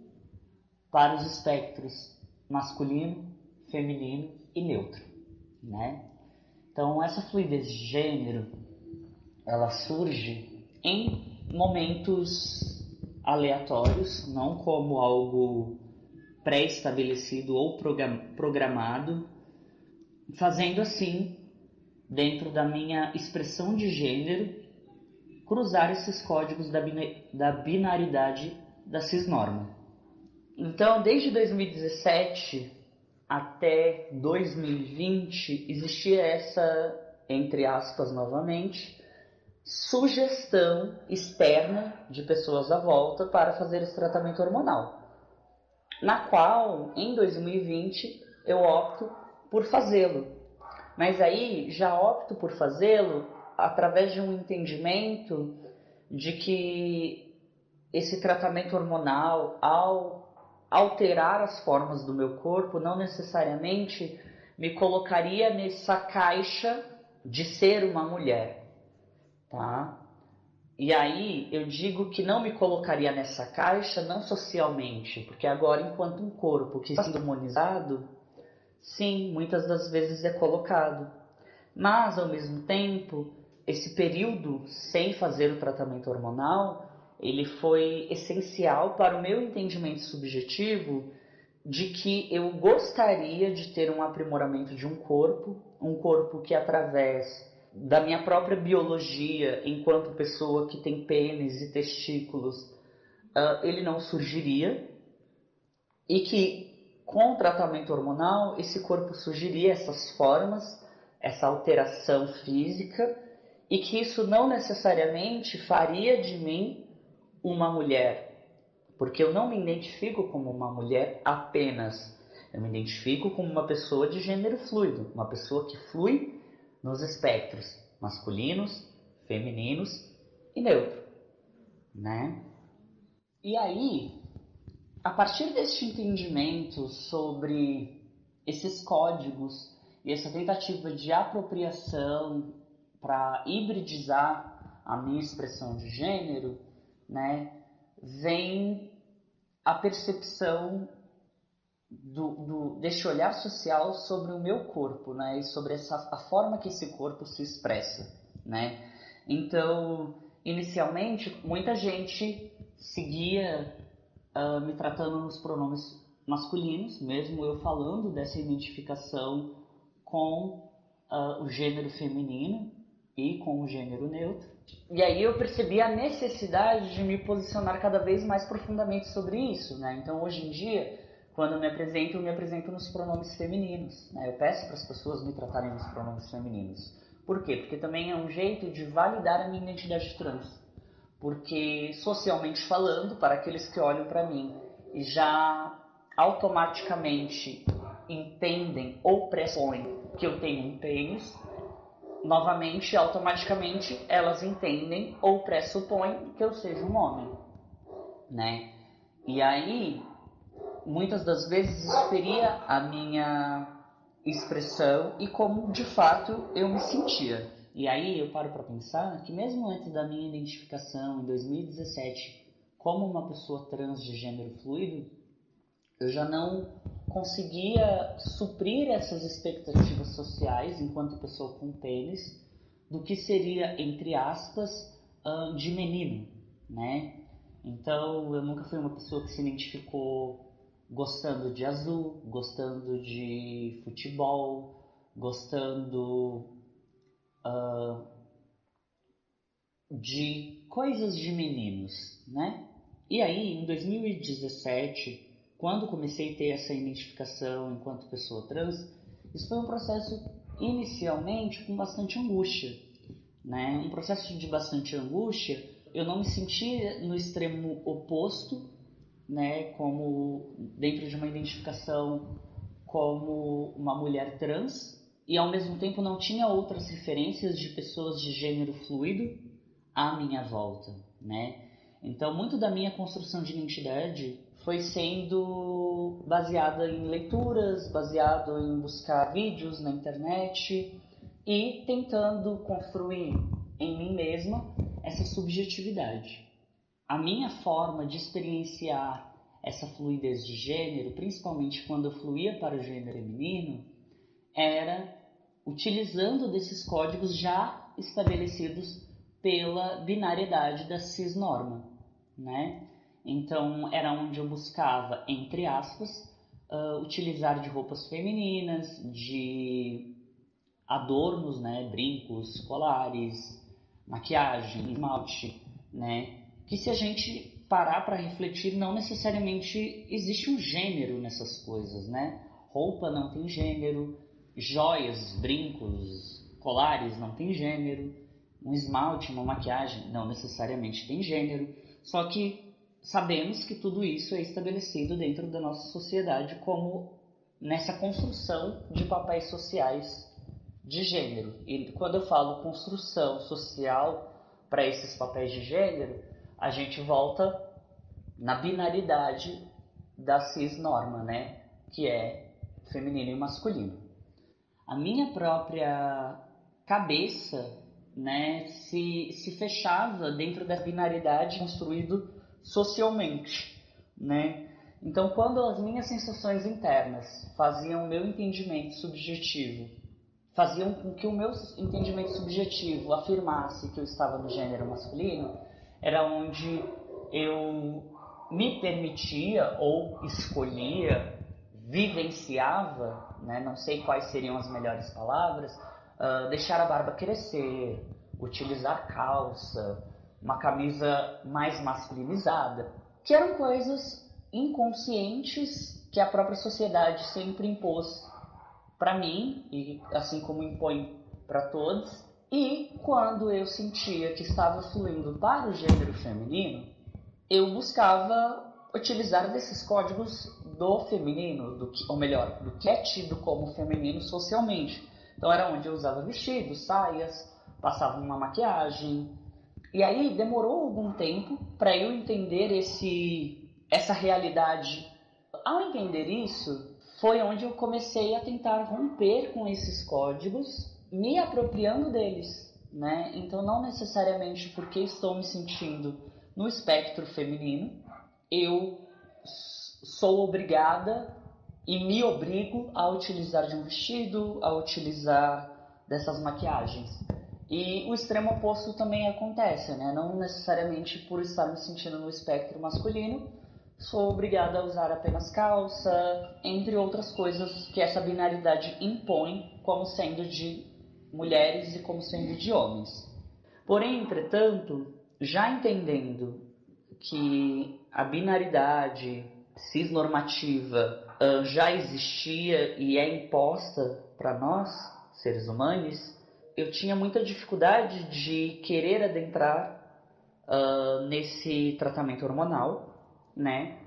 para os espectros masculino, feminino e neutro. né? Então essa fluidez de gênero, ela surge em momentos aleatórios, não como algo pré-estabelecido ou programado, fazendo assim, dentro da minha expressão de gênero, cruzar esses códigos da, da binaridade da cisnorma. Então, desde 2017 até 2020, existia essa, entre aspas novamente, sugestão externa de pessoas à volta para fazer esse tratamento hormonal. Na qual, em 2020, eu opto por fazê-lo. Mas aí já opto por fazê-lo através de um entendimento de que esse tratamento hormonal, ao alterar as formas do meu corpo, não necessariamente me colocaria nessa caixa de ser uma mulher, tá? E aí eu digo que não me colocaria nessa caixa não socialmente, porque agora enquanto um corpo que está sendo hormonizado, sim, muitas das vezes é colocado. Mas ao mesmo tempo, esse período sem fazer o tratamento hormonal, ele foi essencial para o meu entendimento subjetivo de que eu gostaria de ter um aprimoramento de um corpo, um corpo que através da minha própria biologia, enquanto pessoa que tem pênis e testículos, uh, ele não surgiria, e que com o tratamento hormonal esse corpo surgiria essas formas, essa alteração física, e que isso não necessariamente faria de mim uma mulher, porque eu não me identifico como uma mulher apenas, eu me identifico como uma pessoa de gênero fluido, uma pessoa que flui nos espectros masculinos, femininos e neutro, né? E aí, a partir deste entendimento sobre esses códigos e essa tentativa de apropriação para hibridizar a minha expressão de gênero, né, vem a percepção do, do, deste olhar social sobre o meu corpo, né? E sobre essa, a forma que esse corpo se expressa, né? Então, inicialmente, muita gente seguia uh, me tratando nos pronomes masculinos, mesmo eu falando dessa identificação com uh, o gênero feminino e com o gênero neutro. E aí eu percebi a necessidade de me posicionar cada vez mais profundamente sobre isso, né? Então, hoje em dia, quando eu me apresento, eu me apresento nos pronomes femininos. Né? Eu peço para as pessoas me tratarem nos pronomes femininos. Por quê? Porque também é um jeito de validar a minha identidade trans. Porque, socialmente falando, para aqueles que olham para mim e já automaticamente entendem ou pressupõem que eu tenho um pênis, novamente, automaticamente, elas entendem ou pressupõem que eu seja um homem, né? E aí, muitas das vezes feria a minha expressão e como de fato eu me sentia. E aí eu paro para pensar que mesmo antes da minha identificação em 2017 como uma pessoa trans de gênero fluido, eu já não conseguia suprir essas expectativas sociais enquanto pessoa com pênis do que seria entre aspas de menino, né? Então eu nunca fui uma pessoa que se identificou gostando de azul, gostando de futebol, gostando uh, de coisas de meninos, né? E aí, em 2017, quando comecei a ter essa identificação enquanto pessoa trans, isso foi um processo inicialmente com bastante angústia, né? Um processo de bastante angústia. Eu não me sentia no extremo oposto né, como dentro de uma identificação como uma mulher trans e ao mesmo tempo não tinha outras referências de pessoas de gênero fluido à minha volta, né? Então, muito da minha construção de identidade foi sendo baseada em leituras, baseado em buscar vídeos na internet e tentando construir em mim mesma essa subjetividade a minha forma de experienciar essa fluidez de gênero, principalmente quando eu fluía para o gênero feminino, era utilizando desses códigos já estabelecidos pela binariedade da cisnorma, né? Então era onde eu buscava, entre aspas, uh, utilizar de roupas femininas, de adornos, né, brincos, colares, maquiagem, esmalte, né? Que se a gente parar para refletir, não necessariamente existe um gênero nessas coisas, né? Roupa não tem gênero, joias, brincos, colares não tem gênero, um esmalte, uma maquiagem não necessariamente tem gênero. Só que sabemos que tudo isso é estabelecido dentro da nossa sociedade como nessa construção de papéis sociais de gênero. E quando eu falo construção social para esses papéis de gênero, a gente volta na binaridade da cis-norma, né? Que é feminino e masculino. A minha própria cabeça, né, se, se fechava dentro da binaridade construído socialmente, né? Então, quando as minhas sensações internas faziam o meu entendimento subjetivo, faziam com que o meu entendimento subjetivo afirmasse que eu estava no gênero masculino, era onde eu me permitia ou escolhia, vivenciava, né, não sei quais seriam as melhores palavras, uh, deixar a barba crescer, utilizar calça, uma camisa mais masculinizada, que eram coisas inconscientes que a própria sociedade sempre impôs para mim, e assim como impõe para todos. E quando eu sentia que estava fluindo para o gênero feminino, eu buscava utilizar desses códigos do feminino, do que, ou melhor, do que é tido como feminino socialmente. Então era onde eu usava vestidos, saias, passava uma maquiagem. E aí demorou algum tempo para eu entender esse essa realidade. Ao entender isso, foi onde eu comecei a tentar romper com esses códigos, me apropriando deles, né? Então não necessariamente porque estou me sentindo no espectro feminino, eu sou obrigada e me obrigo a utilizar de um vestido, a utilizar dessas maquiagens. E o extremo oposto também acontece, né? Não necessariamente por estar me sentindo no espectro masculino, sou obrigada a usar apenas calça, entre outras coisas que essa binaridade impõe como sendo de mulheres e como sendo de homens. Porém, entretanto, já entendendo que a binaridade cisnormativa uh, já existia e é imposta para nós, seres humanos, eu tinha muita dificuldade de querer adentrar uh, nesse tratamento hormonal, né?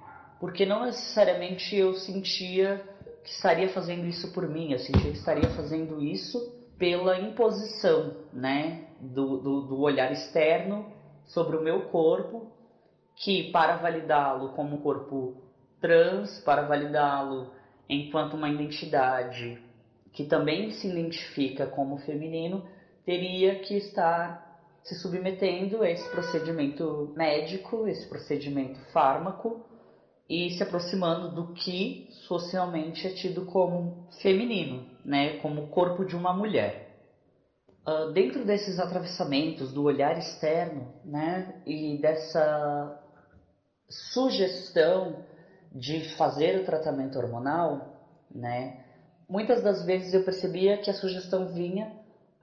Porque não necessariamente eu sentia que estaria fazendo isso por mim, eu sentia que estaria fazendo isso pela imposição, né? Do, do, do olhar externo sobre o meu corpo, que para validá-lo como corpo trans, para validá-lo enquanto uma identidade que também se identifica como feminino, teria que estar se submetendo a esse procedimento médico, esse procedimento fármaco e se aproximando do que socialmente é tido como feminino, né, como corpo de uma mulher. Uh, dentro desses atravessamentos do olhar externo, né, e dessa sugestão de fazer o tratamento hormonal, né, muitas das vezes eu percebia que a sugestão vinha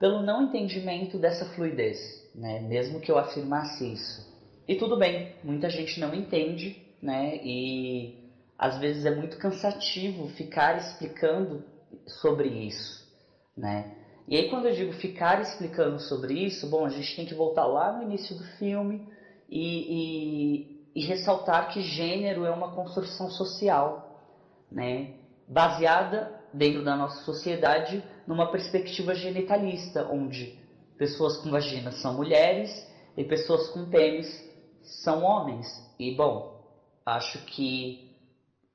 pelo não entendimento dessa fluidez, né, mesmo que eu afirmasse isso. E tudo bem, muita gente não entende, né, e às vezes é muito cansativo ficar explicando sobre isso, né. E aí quando eu digo ficar explicando sobre isso, bom, a gente tem que voltar lá no início do filme e, e, e ressaltar que gênero é uma construção social, né, baseada dentro da nossa sociedade numa perspectiva genitalista, onde pessoas com vagina são mulheres e pessoas com pênis são homens. E bom, acho que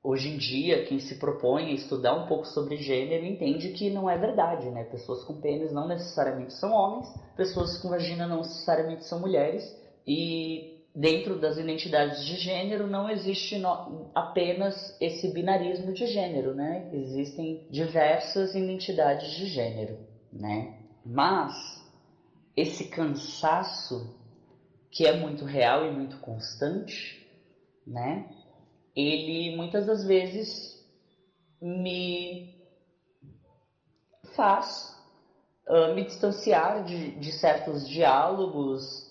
hoje em dia, quem se propõe a estudar um pouco sobre gênero entende que não é verdade, né? Pessoas com pênis não necessariamente são homens, pessoas com vagina não necessariamente são mulheres, e dentro das identidades de gênero não existe no, apenas esse binarismo de gênero, né? Existem diversas identidades de gênero. né? Mas esse cansaço que é muito real e muito constante, né? Ele muitas das vezes me faz uh, me distanciar de, de certos diálogos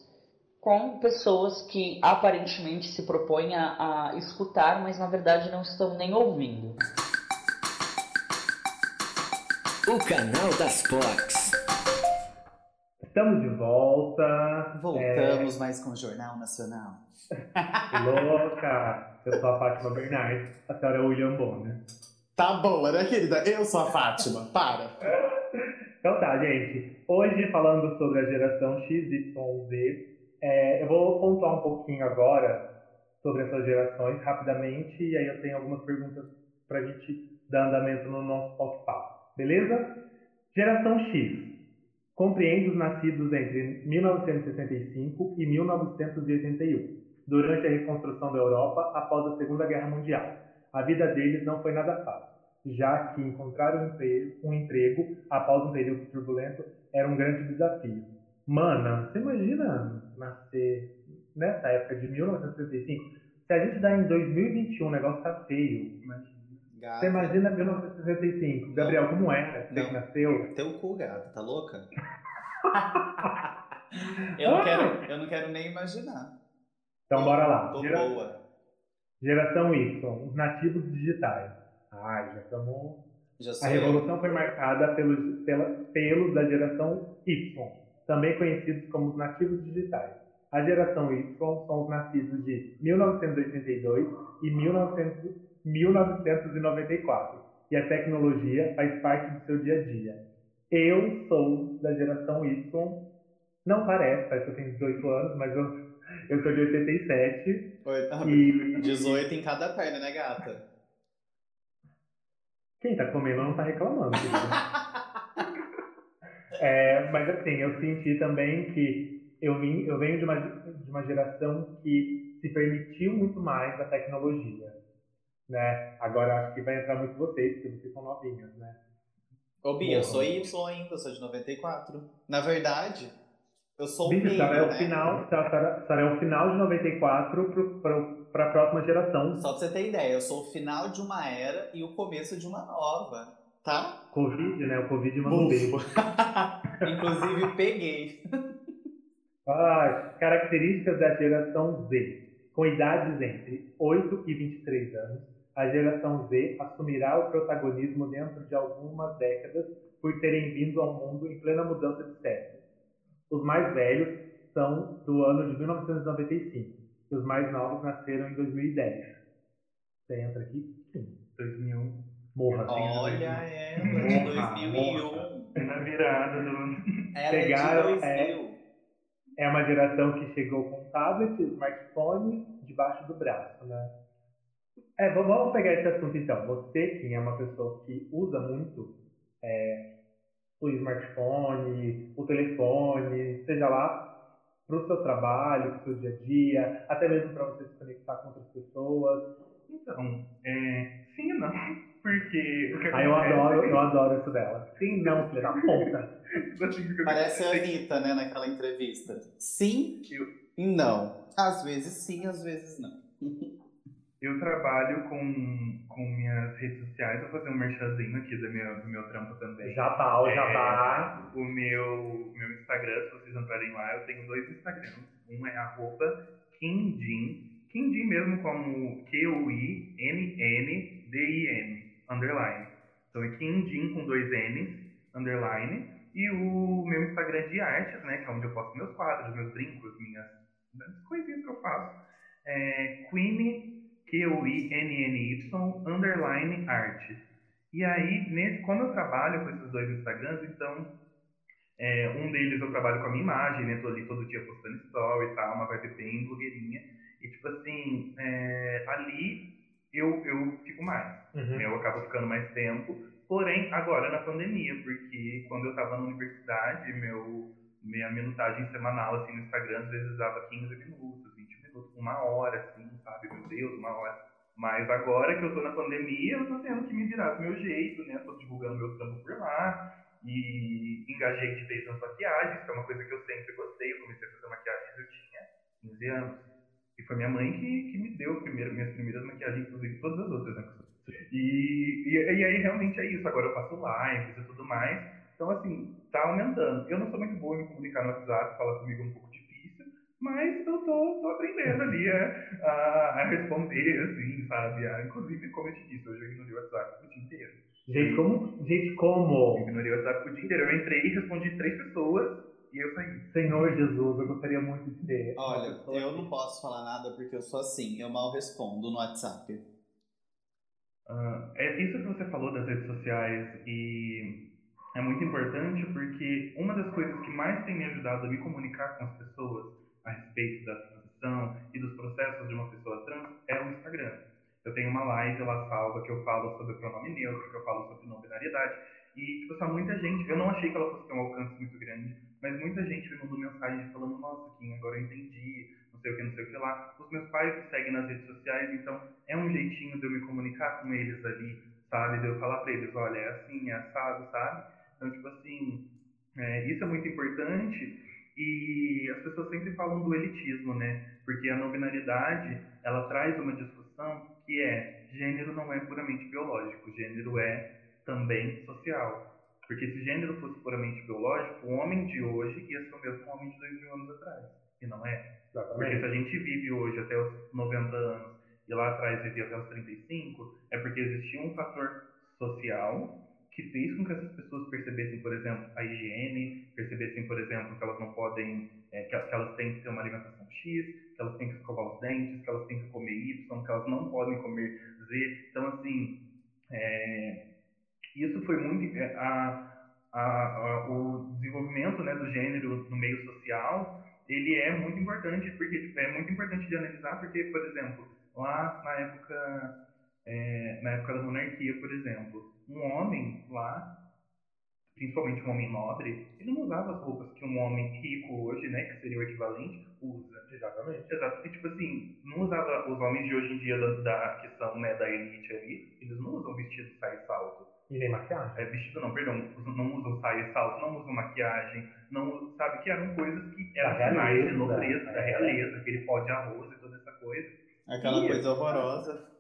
com pessoas que aparentemente se propõem a, a escutar, mas na verdade não estão nem ouvindo. O canal das Fox. Estamos de volta. Voltamos mais com o Jornal Nacional. Louca! Eu sou a Fátima Bernardes, a senhora é o William Bonner. Tá boa, né, querida? Eu sou a Fátima. Para. Então tá, gente. Hoje falando sobre a geração XYZ, é, eu vou pontuar um pouquinho agora sobre essas gerações rapidamente e aí eu tenho algumas perguntas para a gente dar andamento no nosso papo, beleza? Geração X compreende os nascidos entre 1965 e 1981, durante a reconstrução da Europa após a Segunda Guerra Mundial. A vida deles não foi nada fácil, já que encontrar um emprego, um emprego após um período turbulento era um grande desafio. Mana, você imagina nascer nessa época de 1965? Se a gente dá em 2021, o negócio tá feio. Imagina. Gata. Você imagina 1965. Gabriel, como era? Você Não. que nasceu? Teu cu, gata. Tá louca? eu, não quero, eu não quero nem imaginar. Então bora lá. Tô Gera- boa. Geração Y, os nativos digitais. Ai, já estamos. Já A sou eu. revolução foi marcada pelos, pela, pelos da geração Y, também conhecidos como os nativos digitais. A geração Y são os nascidos de 1982 e 1900 1994, e a tecnologia faz parte do seu dia a dia. Eu sou da geração Y, não parece, parece que eu tenho 18 anos, mas eu, eu sou de 87 Oi, ah, e 18 em cada perna, né, gata? quem tá comendo não tá reclamando. É, mas assim, eu senti também que eu, vim, eu venho de uma, de uma geração que se permitiu muito mais a tecnologia. Né? Agora acho que vai entrar muito vocês, porque vocês são novinhas, né? Ô, Bia, eu sou Y ainda, eu sou de 94. Na verdade, eu sou Bicho, meio, Sara é o né? final, Sara, Sara é o final de 94 para a próxima geração. Só pra você ter ideia, eu sou o final de uma era e o começo de uma nova, tá? Covid, né? O Covid manda um beijo. Inclusive, peguei. Ah, características da geração Z. Com idades entre 8 e 23 anos, a geração Z assumirá o protagonismo dentro de algumas décadas por terem vindo ao mundo em plena mudança de século. Os mais velhos são do ano de 1995 e os mais novos nasceram em 2010. Você entra aqui? Sim, 2001. Morra. Olha ela de Morra, 2001. Na virada do. Ela Pegaram, é de 2000. É uma geração que chegou com tablet, smartphone debaixo do braço, né? É, vamos pegar esse assunto então. Você que é uma pessoa que usa muito é, o smartphone, o telefone, seja lá para o seu trabalho, para o seu dia a dia, até mesmo para você se conectar com outras pessoas. Então, é, sim e não. Porque o que Ah, eu acontece- adoro, eu adoro isso dela. Sim, não, filha da puta. Tipo assim, Parece a Anitta, né, naquela entrevista. Sim Eu- e não. Às vezes sim, às vezes não. Eu trabalho com, com minhas redes sociais, vou fazer um merchanzinho aqui do meu, do meu trampo também. Jabá, o É, jabá. O meu, meu Instagram, se vocês entrarem lá, eu tenho dois Instagrams. Um é arroba Kindin, Kindin mesmo como Q-U-I-N-N-D-I-N, underline. Então é Kindin com dois N's, underline. E o meu Instagram de artes, né, que é onde eu posto meus quadros, meus brincos, minhas, coisinhas que eu faço. É Queenie, Q-U-I-N-N-Y, underline arte. E aí, nesse, como eu trabalho com esses dois Instagrams, então, é, um deles eu trabalho com a minha imagem, né? Tô ali todo dia postando story e tal, uma vibe bem blogueirinha. E, tipo assim, é, ali eu, eu fico mais. Uhum. né, Eu acabo ficando mais tempo. Porém, agora na pandemia, porque quando eu tava na universidade, meu, minha minutagem semanal, assim, no Instagram, às vezes dava 15 minutos, 20 minutos, uma hora, assim, sabe? Meu Deus, uma hora. Mas agora que eu tô na pandemia, eu tô tendo que me virar do meu jeito, né? Tô divulgando meu trampo por lá. E engajei de vez nas maquiagens, que é uma coisa que eu sempre gostei. Eu comecei a fazer maquiagens, eu tinha 15 anos. E foi minha mãe que, que me deu primeiro, minhas primeiras maquiagens, inclusive todas as outras, né? E, e, e aí realmente é isso. Agora eu faço lives e tudo mais. Então, assim, tá aumentando. Eu não sou muito boa em me comunicar no WhatsApp, falar comigo um pouco mas eu tô, tô aprendendo ali a, a, a responder, assim, sabe? A, inclusive, como eu te disse, hoje eu ignorei o WhatsApp o dia inteiro. Gente, como? Gente, como? Eu ignorei o WhatsApp o dia inteiro. Eu entrei e respondi três pessoas e eu saí. Senhor Jesus, eu gostaria muito de ter. Olha, eu não posso falar nada porque eu sou assim, eu mal respondo no WhatsApp. Ah, é isso que você falou das redes sociais e é muito importante porque uma das coisas que mais tem me ajudado a me comunicar com as pessoas respeito da transição e dos processos de uma pessoa trans é o Instagram. Eu tenho uma live lá salva que eu falo sobre pronome neutro, que eu falo sobre não binariedade e tipo só muita gente, eu não achei que ela fosse ter um alcance muito grande, mas muita gente me mandou mensagem falando, nossa, Kim, agora eu entendi, não sei o que, não sei o que lá. Os meus pais me seguem nas redes sociais, então é um jeitinho de eu me comunicar com eles ali, sabe? De eu falar pra eles, olha, é assim, é assado, sabe? Então, tipo assim, é, isso é muito importante e as pessoas sempre falam do elitismo, né? Porque a não binariedade, ela traz uma discussão que é gênero não é puramente biológico, gênero é também social. Porque se gênero fosse puramente biológico, o homem de hoje ia ser o mesmo homem de dois mil anos atrás. E não é. Porque se a gente vive hoje até os 90 anos e lá atrás vivia até os 35, é porque existia um fator social que fez com que essas pessoas percebessem, por exemplo, a higiene, percebessem, por exemplo, que elas não podem, é, que, que elas têm que ter uma alimentação X, que elas têm que escovar os dentes, que elas têm que comer Y, que elas não podem comer Z. Então, assim, é, isso foi muito é, a, a, a, o desenvolvimento né, do gênero no meio social ele é muito importante porque tipo, é muito importante de analisar porque por exemplo lá na época é, na época da monarquia por exemplo um homem lá principalmente um homem nobre ele não usava as roupas que um homem rico hoje né que seria o equivalente usa Exatamente. Exato. E, tipo assim, não usava os homens de hoje em dia da, da- que são, né, da elite ali, eles não usam vestido, saia e salto. E nem maquiagem. É, vestido não, perdão, usam- não usam saia e salto, não usam maquiagem, não, sabe, que eram coisas que eram Da sinais de realeza, nobreza, da é. realeza, aquele pó de arroz e toda essa coisa. Aquela Ih, coisa horrorosa.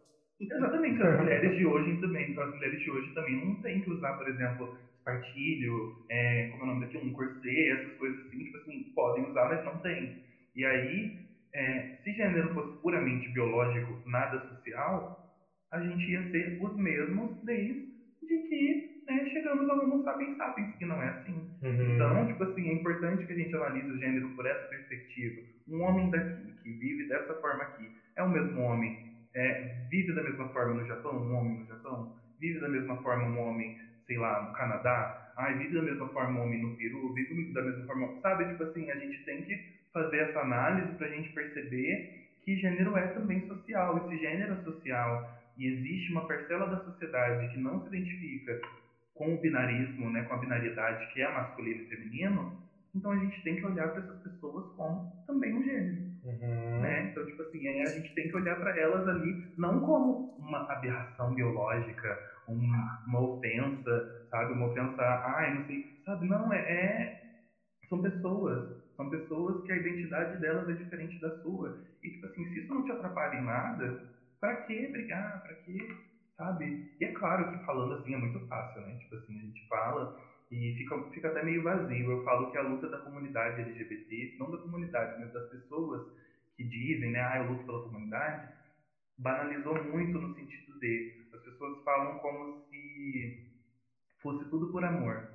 Exatamente, as mulheres de hoje também, as mulheres de hoje também não têm que usar, por exemplo, espartilho, é, como é o nome daquilo, um corset, essas coisas assim, tipo assim, podem usar, mas não tem. E aí, é, se gênero fosse puramente biológico, nada social, a gente ia ser os mesmos desde que né, chegamos ao Homo sapiens sapiens, que não é assim. Uhum. Então, tipo assim, é importante que a gente analise o gênero por essa perspectiva. Um homem daqui, que vive dessa forma aqui, é o mesmo homem, é, vive da mesma forma no Japão, um homem no Japão, vive da mesma forma um homem, sei lá, no Canadá, ai, vive da mesma forma um homem no Peru, vive da mesma forma, sabe? Tipo assim, a gente tem que fazer essa análise pra gente perceber que gênero é também social. E se gênero é social e existe uma parcela da sociedade que não se identifica com o binarismo, né, com a binariedade que é masculino e feminino, então a gente tem que olhar para essas pessoas como também um gênero, Uhum. né? Então, tipo assim, a gente tem que olhar para elas ali não como uma aberração biológica, um- uma ofensa, sabe? Uma ofensa, ai, não sei, sabe? Não, é, é são pessoas. São pessoas que a identidade delas é diferente da sua. E, tipo assim, se isso não te atrapalha em nada, pra que brigar? Pra que, sabe? E é claro que falando assim é muito fácil, né? Tipo assim, a gente fala e fica, fica até meio vazio. Eu falo que a luta da comunidade LGBT, não da comunidade, mas das pessoas que dizem, né? Ah, eu luto pela comunidade, banalizou muito no sentido de as pessoas falam como se fosse tudo por amor.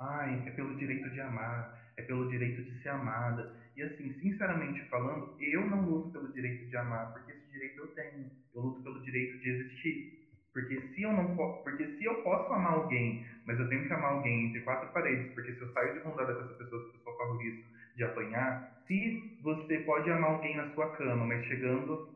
Ai, é pelo direito de amar, é pelo direito de ser amada. E assim, sinceramente falando, eu não luto pelo direito de amar, porque esse direito eu tenho. Eu luto pelo direito de existir. Porque se eu não po- porque se eu posso amar alguém, mas eu tenho que amar alguém entre quatro paredes, porque se eu saio de mão dada com essa pessoa, essa pessoa corre o risco de apanhar. Se você pode amar alguém na sua cama, mas chegando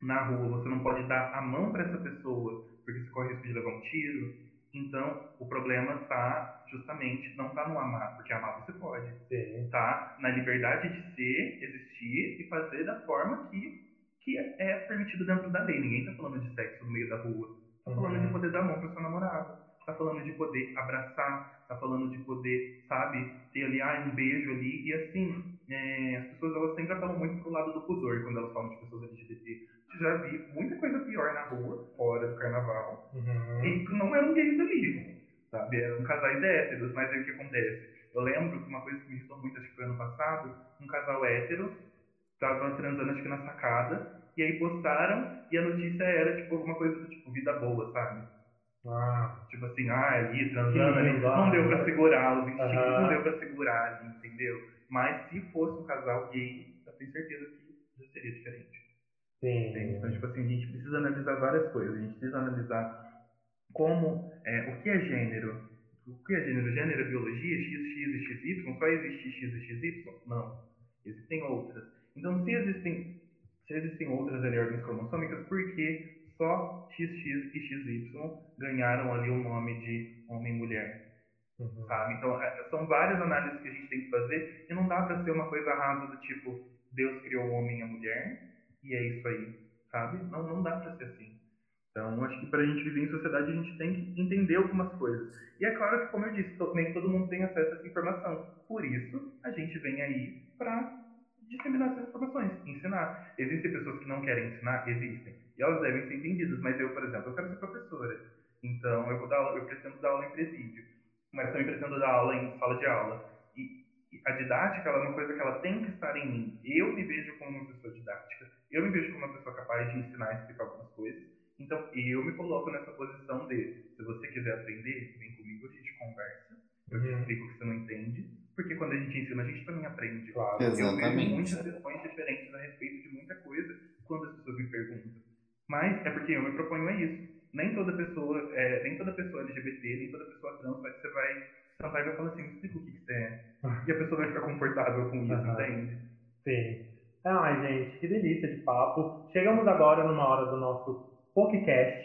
na rua você não pode dar a mão para essa pessoa, porque você corre risco de levar um tiro, então o problema está justamente não está no amar, porque amar você pode, Sim. tá na liberdade de ser, existir e fazer da forma que que é permitido dentro da lei. Ninguém tá falando de sexo no meio da rua. Tá falando Uhum. de poder dar a mão para sua namorada. tá falando de poder abraçar, tá falando de poder, sabe, ter ali, um beijo ali, e assim, é, as pessoas elas sempre apelam muito pro lado do pudor quando elas falam de pessoas LGBT. Já vi muita coisa pior na rua, fora do carnaval, Uhum. e não eram gays ali, sabe, eram casais héteros, mas aí o que acontece? Eu lembro que uma coisa que me irritou muito, acho que foi ano passado, um casal hétero tava transando acho que na sacada, e aí postaram, e a notícia era, tipo, alguma coisa do tipo, vida boa, sabe? Ah, Tipo assim, ah, ali, transando Sim, ali, não deu pra segurar os instintos, Aham. não deu pra segurar ali, entendeu? Mas se fosse um casal gay, eu tenho certeza que já seria diferente. Entende? Então, sim. tipo assim, a gente precisa analisar várias coisas. A gente precisa analisar como, é, o que é gênero. O que é gênero? Gênero é biologia, X, X e XY? Só existe X e XY? Não. Existem outras. Então, se existem, se existem outras ali, ordens cromossômicas, por que só XX e XY ganharam ali o nome de homem e mulher? Uhum. sabe? Então, é, são várias análises que a gente tem que fazer e não dá pra ser uma coisa rasa do tipo, Deus criou o homem e a mulher e é isso aí, sabe? Não, não dá pra ser assim. Então, acho que para a gente viver em sociedade, a gente tem que entender algumas coisas. E é claro que, como eu disse, nem todo mundo tem acesso a essa informação. Por isso, a gente vem aí para disseminar essas informações, ensinar. Existem pessoas que não querem ensinar? Existem. E elas devem ser entendidas. Mas eu, por exemplo, eu quero ser professora. Então, eu vou dar aula, eu pretendo dar aula em presídio. Mas também pretendo dar aula em sala de aula. E, e a didática ela é uma coisa que ela tem que estar em mim. Eu me vejo como uma pessoa didática. Eu me vejo como uma pessoa capaz de ensinar e explicar algumas coisas. Então, eu me coloco nessa posição de, se você quiser aprender, vem comigo, a gente conversa, eu te Uhum. explico o que você não entende, porque quando a gente ensina, a gente também aprende. Claro. Eu vejo Exatamente. muitas visões diferentes a respeito de muita coisa quando as pessoas me perguntam. Mas é porque eu me proponho a isso. Nem toda pessoa, é, nem toda pessoa LGBT, nem toda pessoa trans, vai, você vai sentar e vai falar assim, me explica o que, que você é. E a pessoa vai ficar confortável com isso, Aham. entende? Sim. Ai, gente, que delícia de papo. Chegamos agora numa hora do nosso podcast,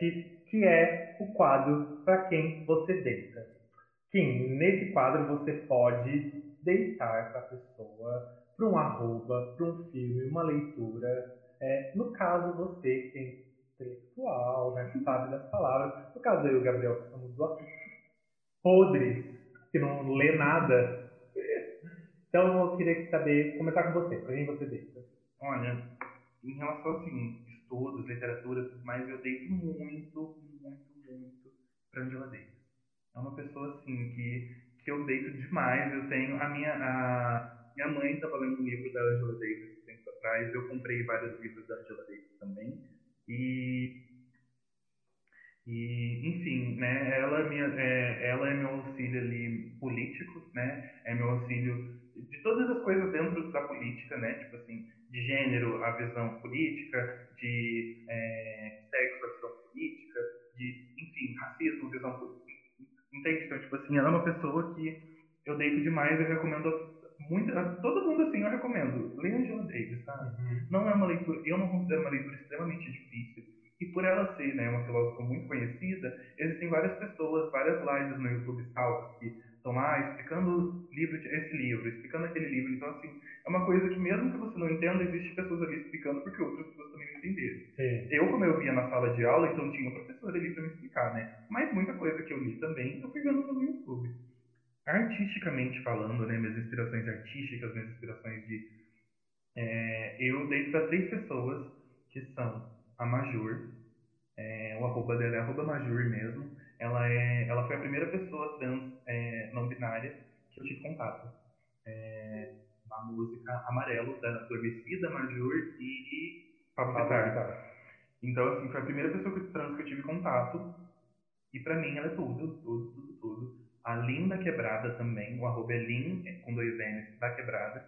que é o quadro Pra Quem Você Deita. Kim, nesse quadro você pode deitar para a pessoa, para um arroba, para um filme, uma leitura. É, no caso, você que é intelectual, né, sabe das palavras. No caso, eu e o Gabriel, que somos duas podres, que não lê nada. Então, eu queria saber, começar com você. Para quem você deita? Olha, em relação assim, estudos, literatura, mais, eu deito muito, muito, muito pra Angela Davis. É uma pessoa assim que, que eu deito demais. Eu tenho a minha a minha mãe estava lendo um livro da Angela Davis tempos atrás. Eu comprei vários livros da Angela Davis também. E e, enfim, né, ela, é minha, é, ela é meu auxílio ali político, né, é meu auxílio de todas as coisas dentro da política, né, tipo assim, de gênero, a visão política, de é, sexo, a visão política, de, enfim, racismo, visão política, entende? Então, tipo assim, ela é uma pessoa que eu deito demais, eu recomendo muito, a todo mundo, assim, eu recomendo, lê Angela Davis, sabe? Não é uma leitura, eu não considero uma leitura extremamente difícil, e por ela ser né, uma filósofa muito conhecida, existem várias pessoas, várias lives no YouTube salvas que lá explicando livro de, esse livro, explicando aquele livro. Então, assim, é uma coisa que mesmo que você não entenda, existe pessoas ali explicando porque outras pessoas também não entenderam. Sim. Eu, como eu via na sala de aula, então tinha um professor ali para me explicar, né? Mas muita coisa que eu li também, eu fui vendo pelo YouTube. Artisticamente falando, né, minhas inspirações artísticas, minhas inspirações de... É, eu deito para três pessoas, que são a Majur, é, o arroba dela é arroba Majur mesmo. Ela, é, ela foi a primeira pessoa trans é, não binária que eu tive contato. É, na música Amarelo, da, do Majur e Pablo Vittar. Então, assim, foi a primeira pessoa trans que eu tive contato. E pra mim ela é tudo, tudo, tudo, tudo. A Lin da Quebrada também, o arroba é Lin, com dois N's, da Quebrada.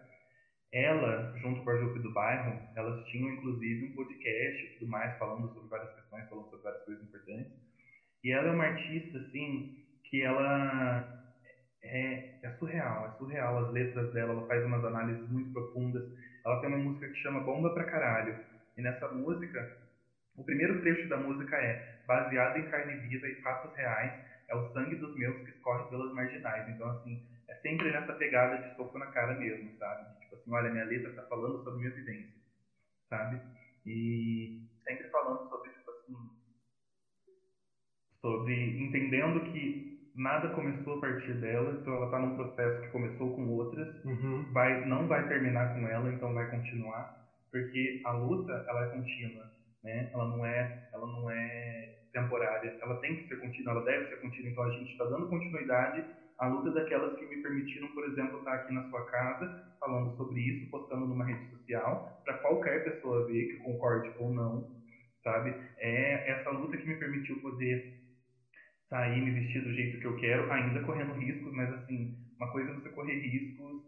Ela, junto com a Jupe do Bairro, elas tinham inclusive um podcast e tudo mais, falando sobre várias questões, falando sobre várias coisas importantes. E ela é uma artista, assim, que ela é, é surreal, é surreal as letras dela, ela faz umas análises muito profundas. Ela tem uma música que chama Bomba pra Caralho. E nessa música, o primeiro trecho da música é baseado em carne viva e fatos reais, é o sangue dos meus que escorre pelas marginais. Então, assim, é sempre nessa pegada de soco na cara mesmo, sabe? Tipo assim, olha, minha letra tá falando sobre minha vivência, sabe? E sempre falando sobre, sobre entendendo que nada começou a partir dela, então ela está num processo que começou com outras, Uhum. vai, não vai terminar com ela, então vai continuar, porque a luta ela é contínua, né? Ela não é, ela não é temporária, ela tem que ser contínua, ela deve ser contínua. Então a gente está dando continuidade à luta daquelas que me permitiram, por exemplo, estar aqui na sua casa falando sobre isso, postando numa rede social para qualquer pessoa ver que concorde ou não, sabe? É essa luta que me permitiu poder sair, me vestir do jeito que eu quero, ainda correndo riscos, mas assim, uma coisa é você correr riscos,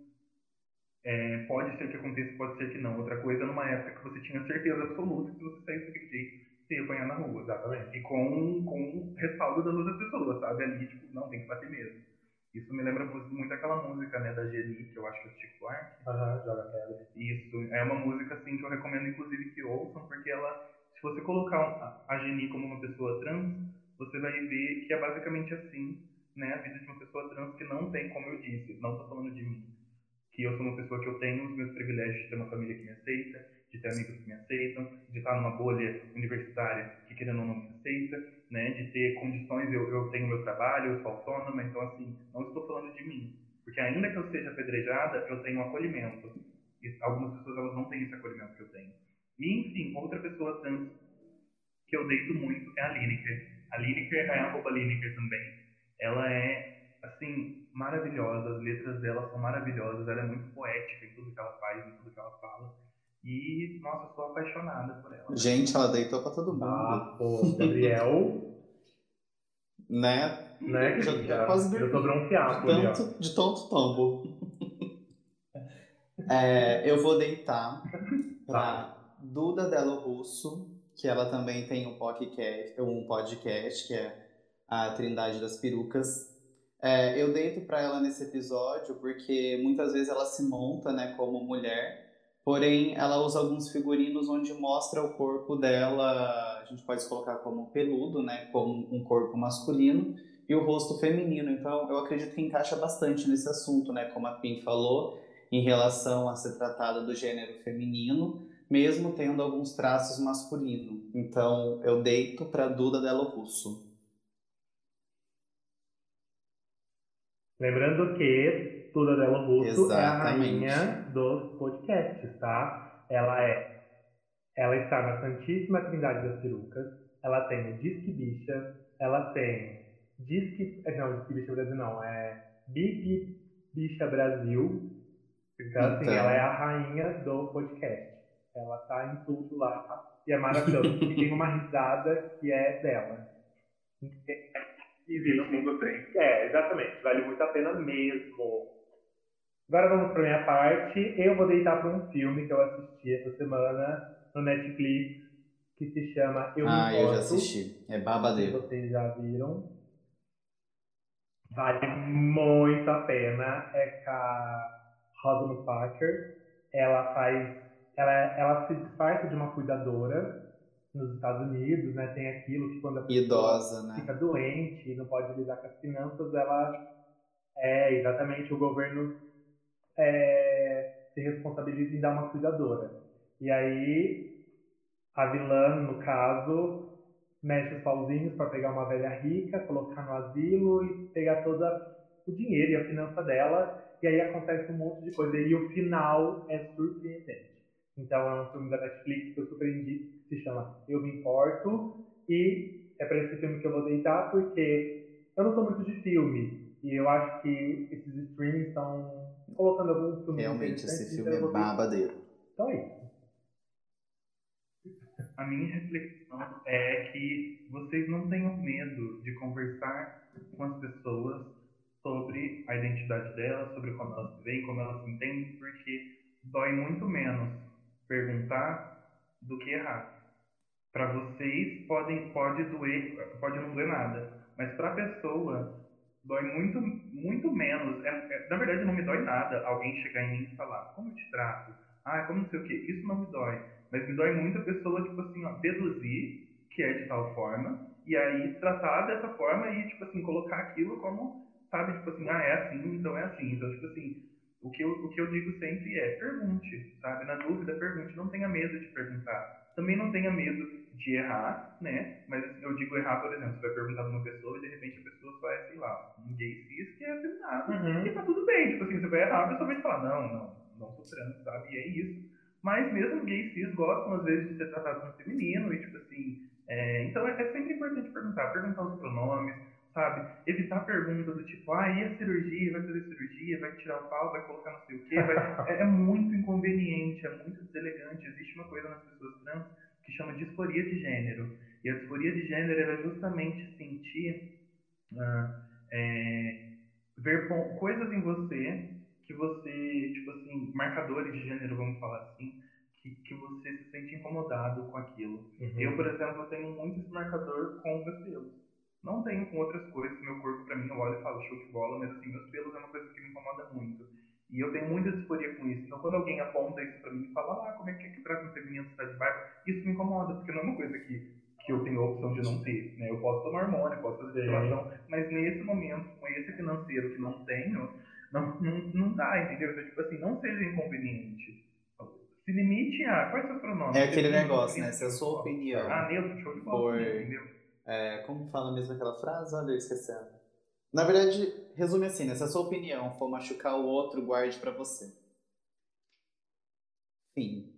é, pode ser que aconteça, pode ser que não. Outra coisa, numa época que você tinha certeza absoluta que se você saísse daquele jeito, você ia apanhar na rua. Exatamente. E com, com respaldo das outras pessoas, sabe? Ali, tipo, não, tem que bater mesmo. Isso me lembra muito aquela música, né, da Geni, que eu acho que é o Chico Buarque. Aham, joga pedra. Isso, é uma música, assim, que eu recomendo, inclusive, que ouçam, porque ela, se você colocar a- a Geni como uma pessoa trans, você vai ver que é basicamente assim, né, a vida de uma pessoa trans que não tem, como eu disse, não tô falando de mim, que eu sou uma pessoa que eu tenho os meus privilégios de ter uma família que me aceita, de ter amigos que me aceitam, de estar numa bolha universitária que querendo ou não me aceita, né, de ter condições, eu, eu tenho meu trabalho, eu sou autônoma, então assim, não estou falando de mim, porque ainda que eu seja apedrejada, eu tenho um acolhimento, e algumas pessoas elas não têm esse acolhimento que eu tenho. E enfim, outra pessoa trans que eu deito muito é a Lineker. A Lineker é a roupa Lineker também. Ela é, assim, maravilhosa. As letras dela são maravilhosas. Ela é muito poética em tudo que ela faz, em tudo que ela fala. E, nossa, eu sou apaixonada por ela. Gente, ela deitou pra todo mundo. Ah, pô, Gabriel, Né? né, Já- já quase Eu tô dormi. bronzeado ali, ó. Tanto, de tanto tombo. É, eu vou deitar pra Duda Delo Russo, que ela também tem um podcast, um podcast que é a Trindade das Perucas. É, eu deito pra ela nesse episódio porque muitas vezes ela se monta né, como mulher, porém ela usa alguns figurinos onde mostra o corpo dela, a gente pode colocar como peludo, né, como um corpo masculino, e o rosto feminino. Então, eu acredito que encaixa bastante nesse assunto, né? Como a Pim falou, em relação a ser tratada do gênero feminino, mesmo tendo alguns traços masculinos. Então, eu deito para Duda Delo Russo. Lembrando que Duda Delo Russo é a Exatamente. rainha dos podcasts, tá? Ela é. Ela está na Santíssima Trindade das Perucas. Ela tem o Disque Bicha. Ela tem Disque. Não, Disque Bicha Brasil não. É Big Bicha Brasil. Então, assim, Então. ela é a rainha do podcast. Ela tá em tudo lá. E é maravilhoso. e tem uma risada que é dela. E no mundo tem. É, exatamente. Vale muito a pena mesmo. Agora vamos para minha parte. Eu vou deitar para um filme que eu assisti essa semana no Netflix que se chama Eu Me ah, eu já assisti. É babadeiro. vocês já viram. Vale muito a pena. É com a Rosamund Parker. Ela faz. Ela, ela se disfarça de uma cuidadora nos Estados Unidos, né? Tem aquilo que quando a pessoa Idosa, né? fica doente e não pode lidar com as finanças, ela é exatamente o governo é, se responsabiliza em dar uma cuidadora. E aí a vilã, no caso, mexe os pauzinhos para pegar uma velha rica, colocar no asilo e pegar todo o dinheiro e a finança dela. E aí acontece um monte de coisa. E o final é surpreendente. Então é um filme da Netflix que eu super indico, que se chama Eu Me Importo. E é para esse filme que eu vou deitar, porque eu não sou muito de filme. E eu acho que esses streamings estão colocando algum filme Realmente, esse então filme eu é babadeiro. Então é isso. A minha reflexão é que vocês não tenham medo de conversar com as pessoas sobre a identidade delas, sobre como elas se veem, como elas se entendem, porque dói muito menos perguntar do que errar. Para vocês podem pode doer, pode não doer nada, mas para a pessoa dói muito muito menos. É, é- na verdade não me dói nada alguém chegar em mim e falar como eu te trato, ah, como não sei o que, isso não me dói. Mas me dói muito a pessoa, tipo assim, ó, deduzir que é de tal forma, e aí tratar dessa forma e, tipo assim, colocar aquilo como, sabe, tipo assim, ah, é assim, então é assim. Então, tipo assim, o que eu, o que eu digo sempre é, pergunte, sabe? Na dúvida, pergunte. Não tenha medo de perguntar. Também não tenha medo de errar, né? Mas eu digo errar, por exemplo, você vai perguntar pra uma pessoa e de repente a pessoa só é, sei lá, um gay cis que é afeminado. Uhum. E tá tudo bem, tipo assim, você vai errar, a pessoa vai te falar, não, não, não sou trans, sabe? E é isso. Mas mesmo gays cis gostam, às vezes, de ser tratados no feminino e, tipo assim, é, então é, é sempre importante perguntar, perguntar os pronomes, sabe? Evitar perguntas do tipo, ah, e a cirurgia? Vai fazer cirurgia? Vai tirar o pau? Vai colocar não sei o quê? Vai... é, é muito inconveniente, é muito deselegante. Existe uma coisa nas pessoas trans que chama disforia de gênero. E a disforia de gênero é justamente sentir, ah, é, ver coisas em você que você, tipo assim, marcadores de gênero, vamos falar assim, que, que você se sente incomodado com aquilo. Uhum. Eu, por exemplo, tenho muito esse marcador com meus pelos. Não tenho com outras coisas, meu corpo pra mim eu olho e falo show de bola, mas assim, meus pelos é uma coisa que me incomoda muito. E eu tenho muita disforia com isso. Então, quando alguém aponta isso pra mim e fala, ah, como é que é que trata um feminino cidade de bairro, isso me incomoda, porque não é uma coisa que, que eu tenho a opção de não ter. Né? Eu posso tomar hormônio, posso fazer depilação, mas nesse momento, com esse financeiro que não tenho, não, não, não dá, entendeu? Então, tipo assim, não seja inconveniente. Se limite a. Quais são os pronomes? É aquele negócio, né? Se a sua opinião. Ah, neutro, show de bola, For- entendeu? É, como fala mesmo aquela frase? Olha, eu esquecendo. Na verdade, resume assim, né? Se a sua opinião for machucar o outro, guarde pra você. Fim.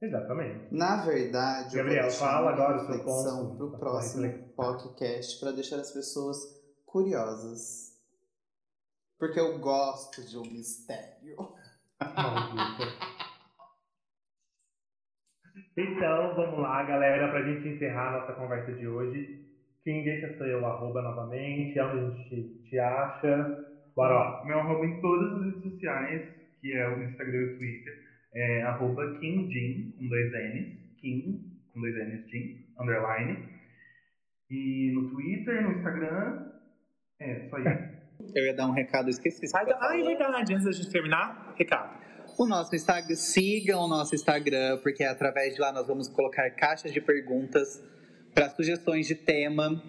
Exatamente. Na verdade, eu Gabriel, fala agora o seu reflexão ponto. pro Pra próximo reflexão. podcast para deixar as pessoas curiosas. Porque eu gosto de um mistério. Maldito. Então, vamos lá, galera, pra gente encerrar a nossa conversa de hoje. Quem deixa seu arroba novamente, onde a gente te, te acha. Bora lá. Meu arroba em todas as redes sociais, que é o Instagram e o Twitter, é arroba KimJin, com dois N's. Kim, com dois N's, Jin, underline. E no Twitter, no Instagram, é só isso. Eu ia dar um recado, esqueci. Ah, é verdade. Antes da gente terminar, recado. O nosso Instagram, sigam o nosso Instagram, porque através de lá nós vamos colocar caixas de perguntas para sugestões de tema.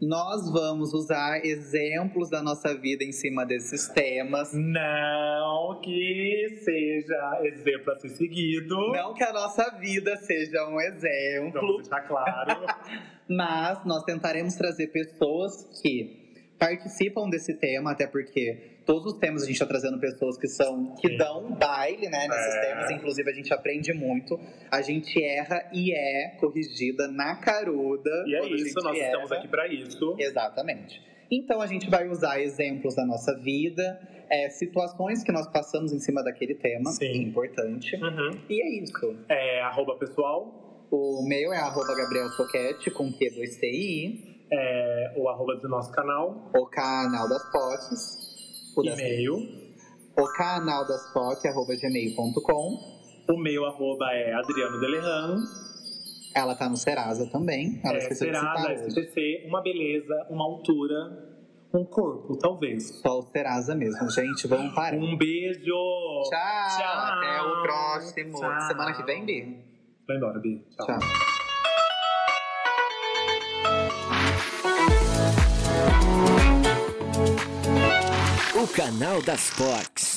Nós vamos usar exemplos da nossa vida em cima desses temas. Não que seja exemplo a ser seguido. Não que a nossa vida seja um exemplo, Vamos deixar claro. mas nós tentaremos trazer pessoas que participam desse tema, até porque todos os temas a gente está trazendo pessoas que são que Sim. dão baile, né, nesses É. temas. Inclusive a gente aprende muito, a gente erra e é corrigida na caruda. E é isso, nós estamos erra. aqui pra isso. Exatamente. Então a gente vai usar exemplos da nossa vida, é, situações que nós passamos em cima daquele tema, Sim. é importante. Uhum. E é isso. É, arroba pessoal, O meu é arroba Gabriel Soquete, com Q2TI, é, o arroba do nosso canal, o canal das potes, o, e-mail. o canal das potes, arroba gmail.com. O meu arroba é Adriano Deleran. Ela tá no Serasa também, ela É, esqueceu Serasa. SPC, uma beleza, uma altura, um corpo, talvez. Só o Serasa mesmo, gente, vamos parar. Um beijo! Tchau, Tchau. até o próximo. Tchau. Semana que vem, Bi. Vai embora, Bi. Tchau. Tchau. o canal das Fox.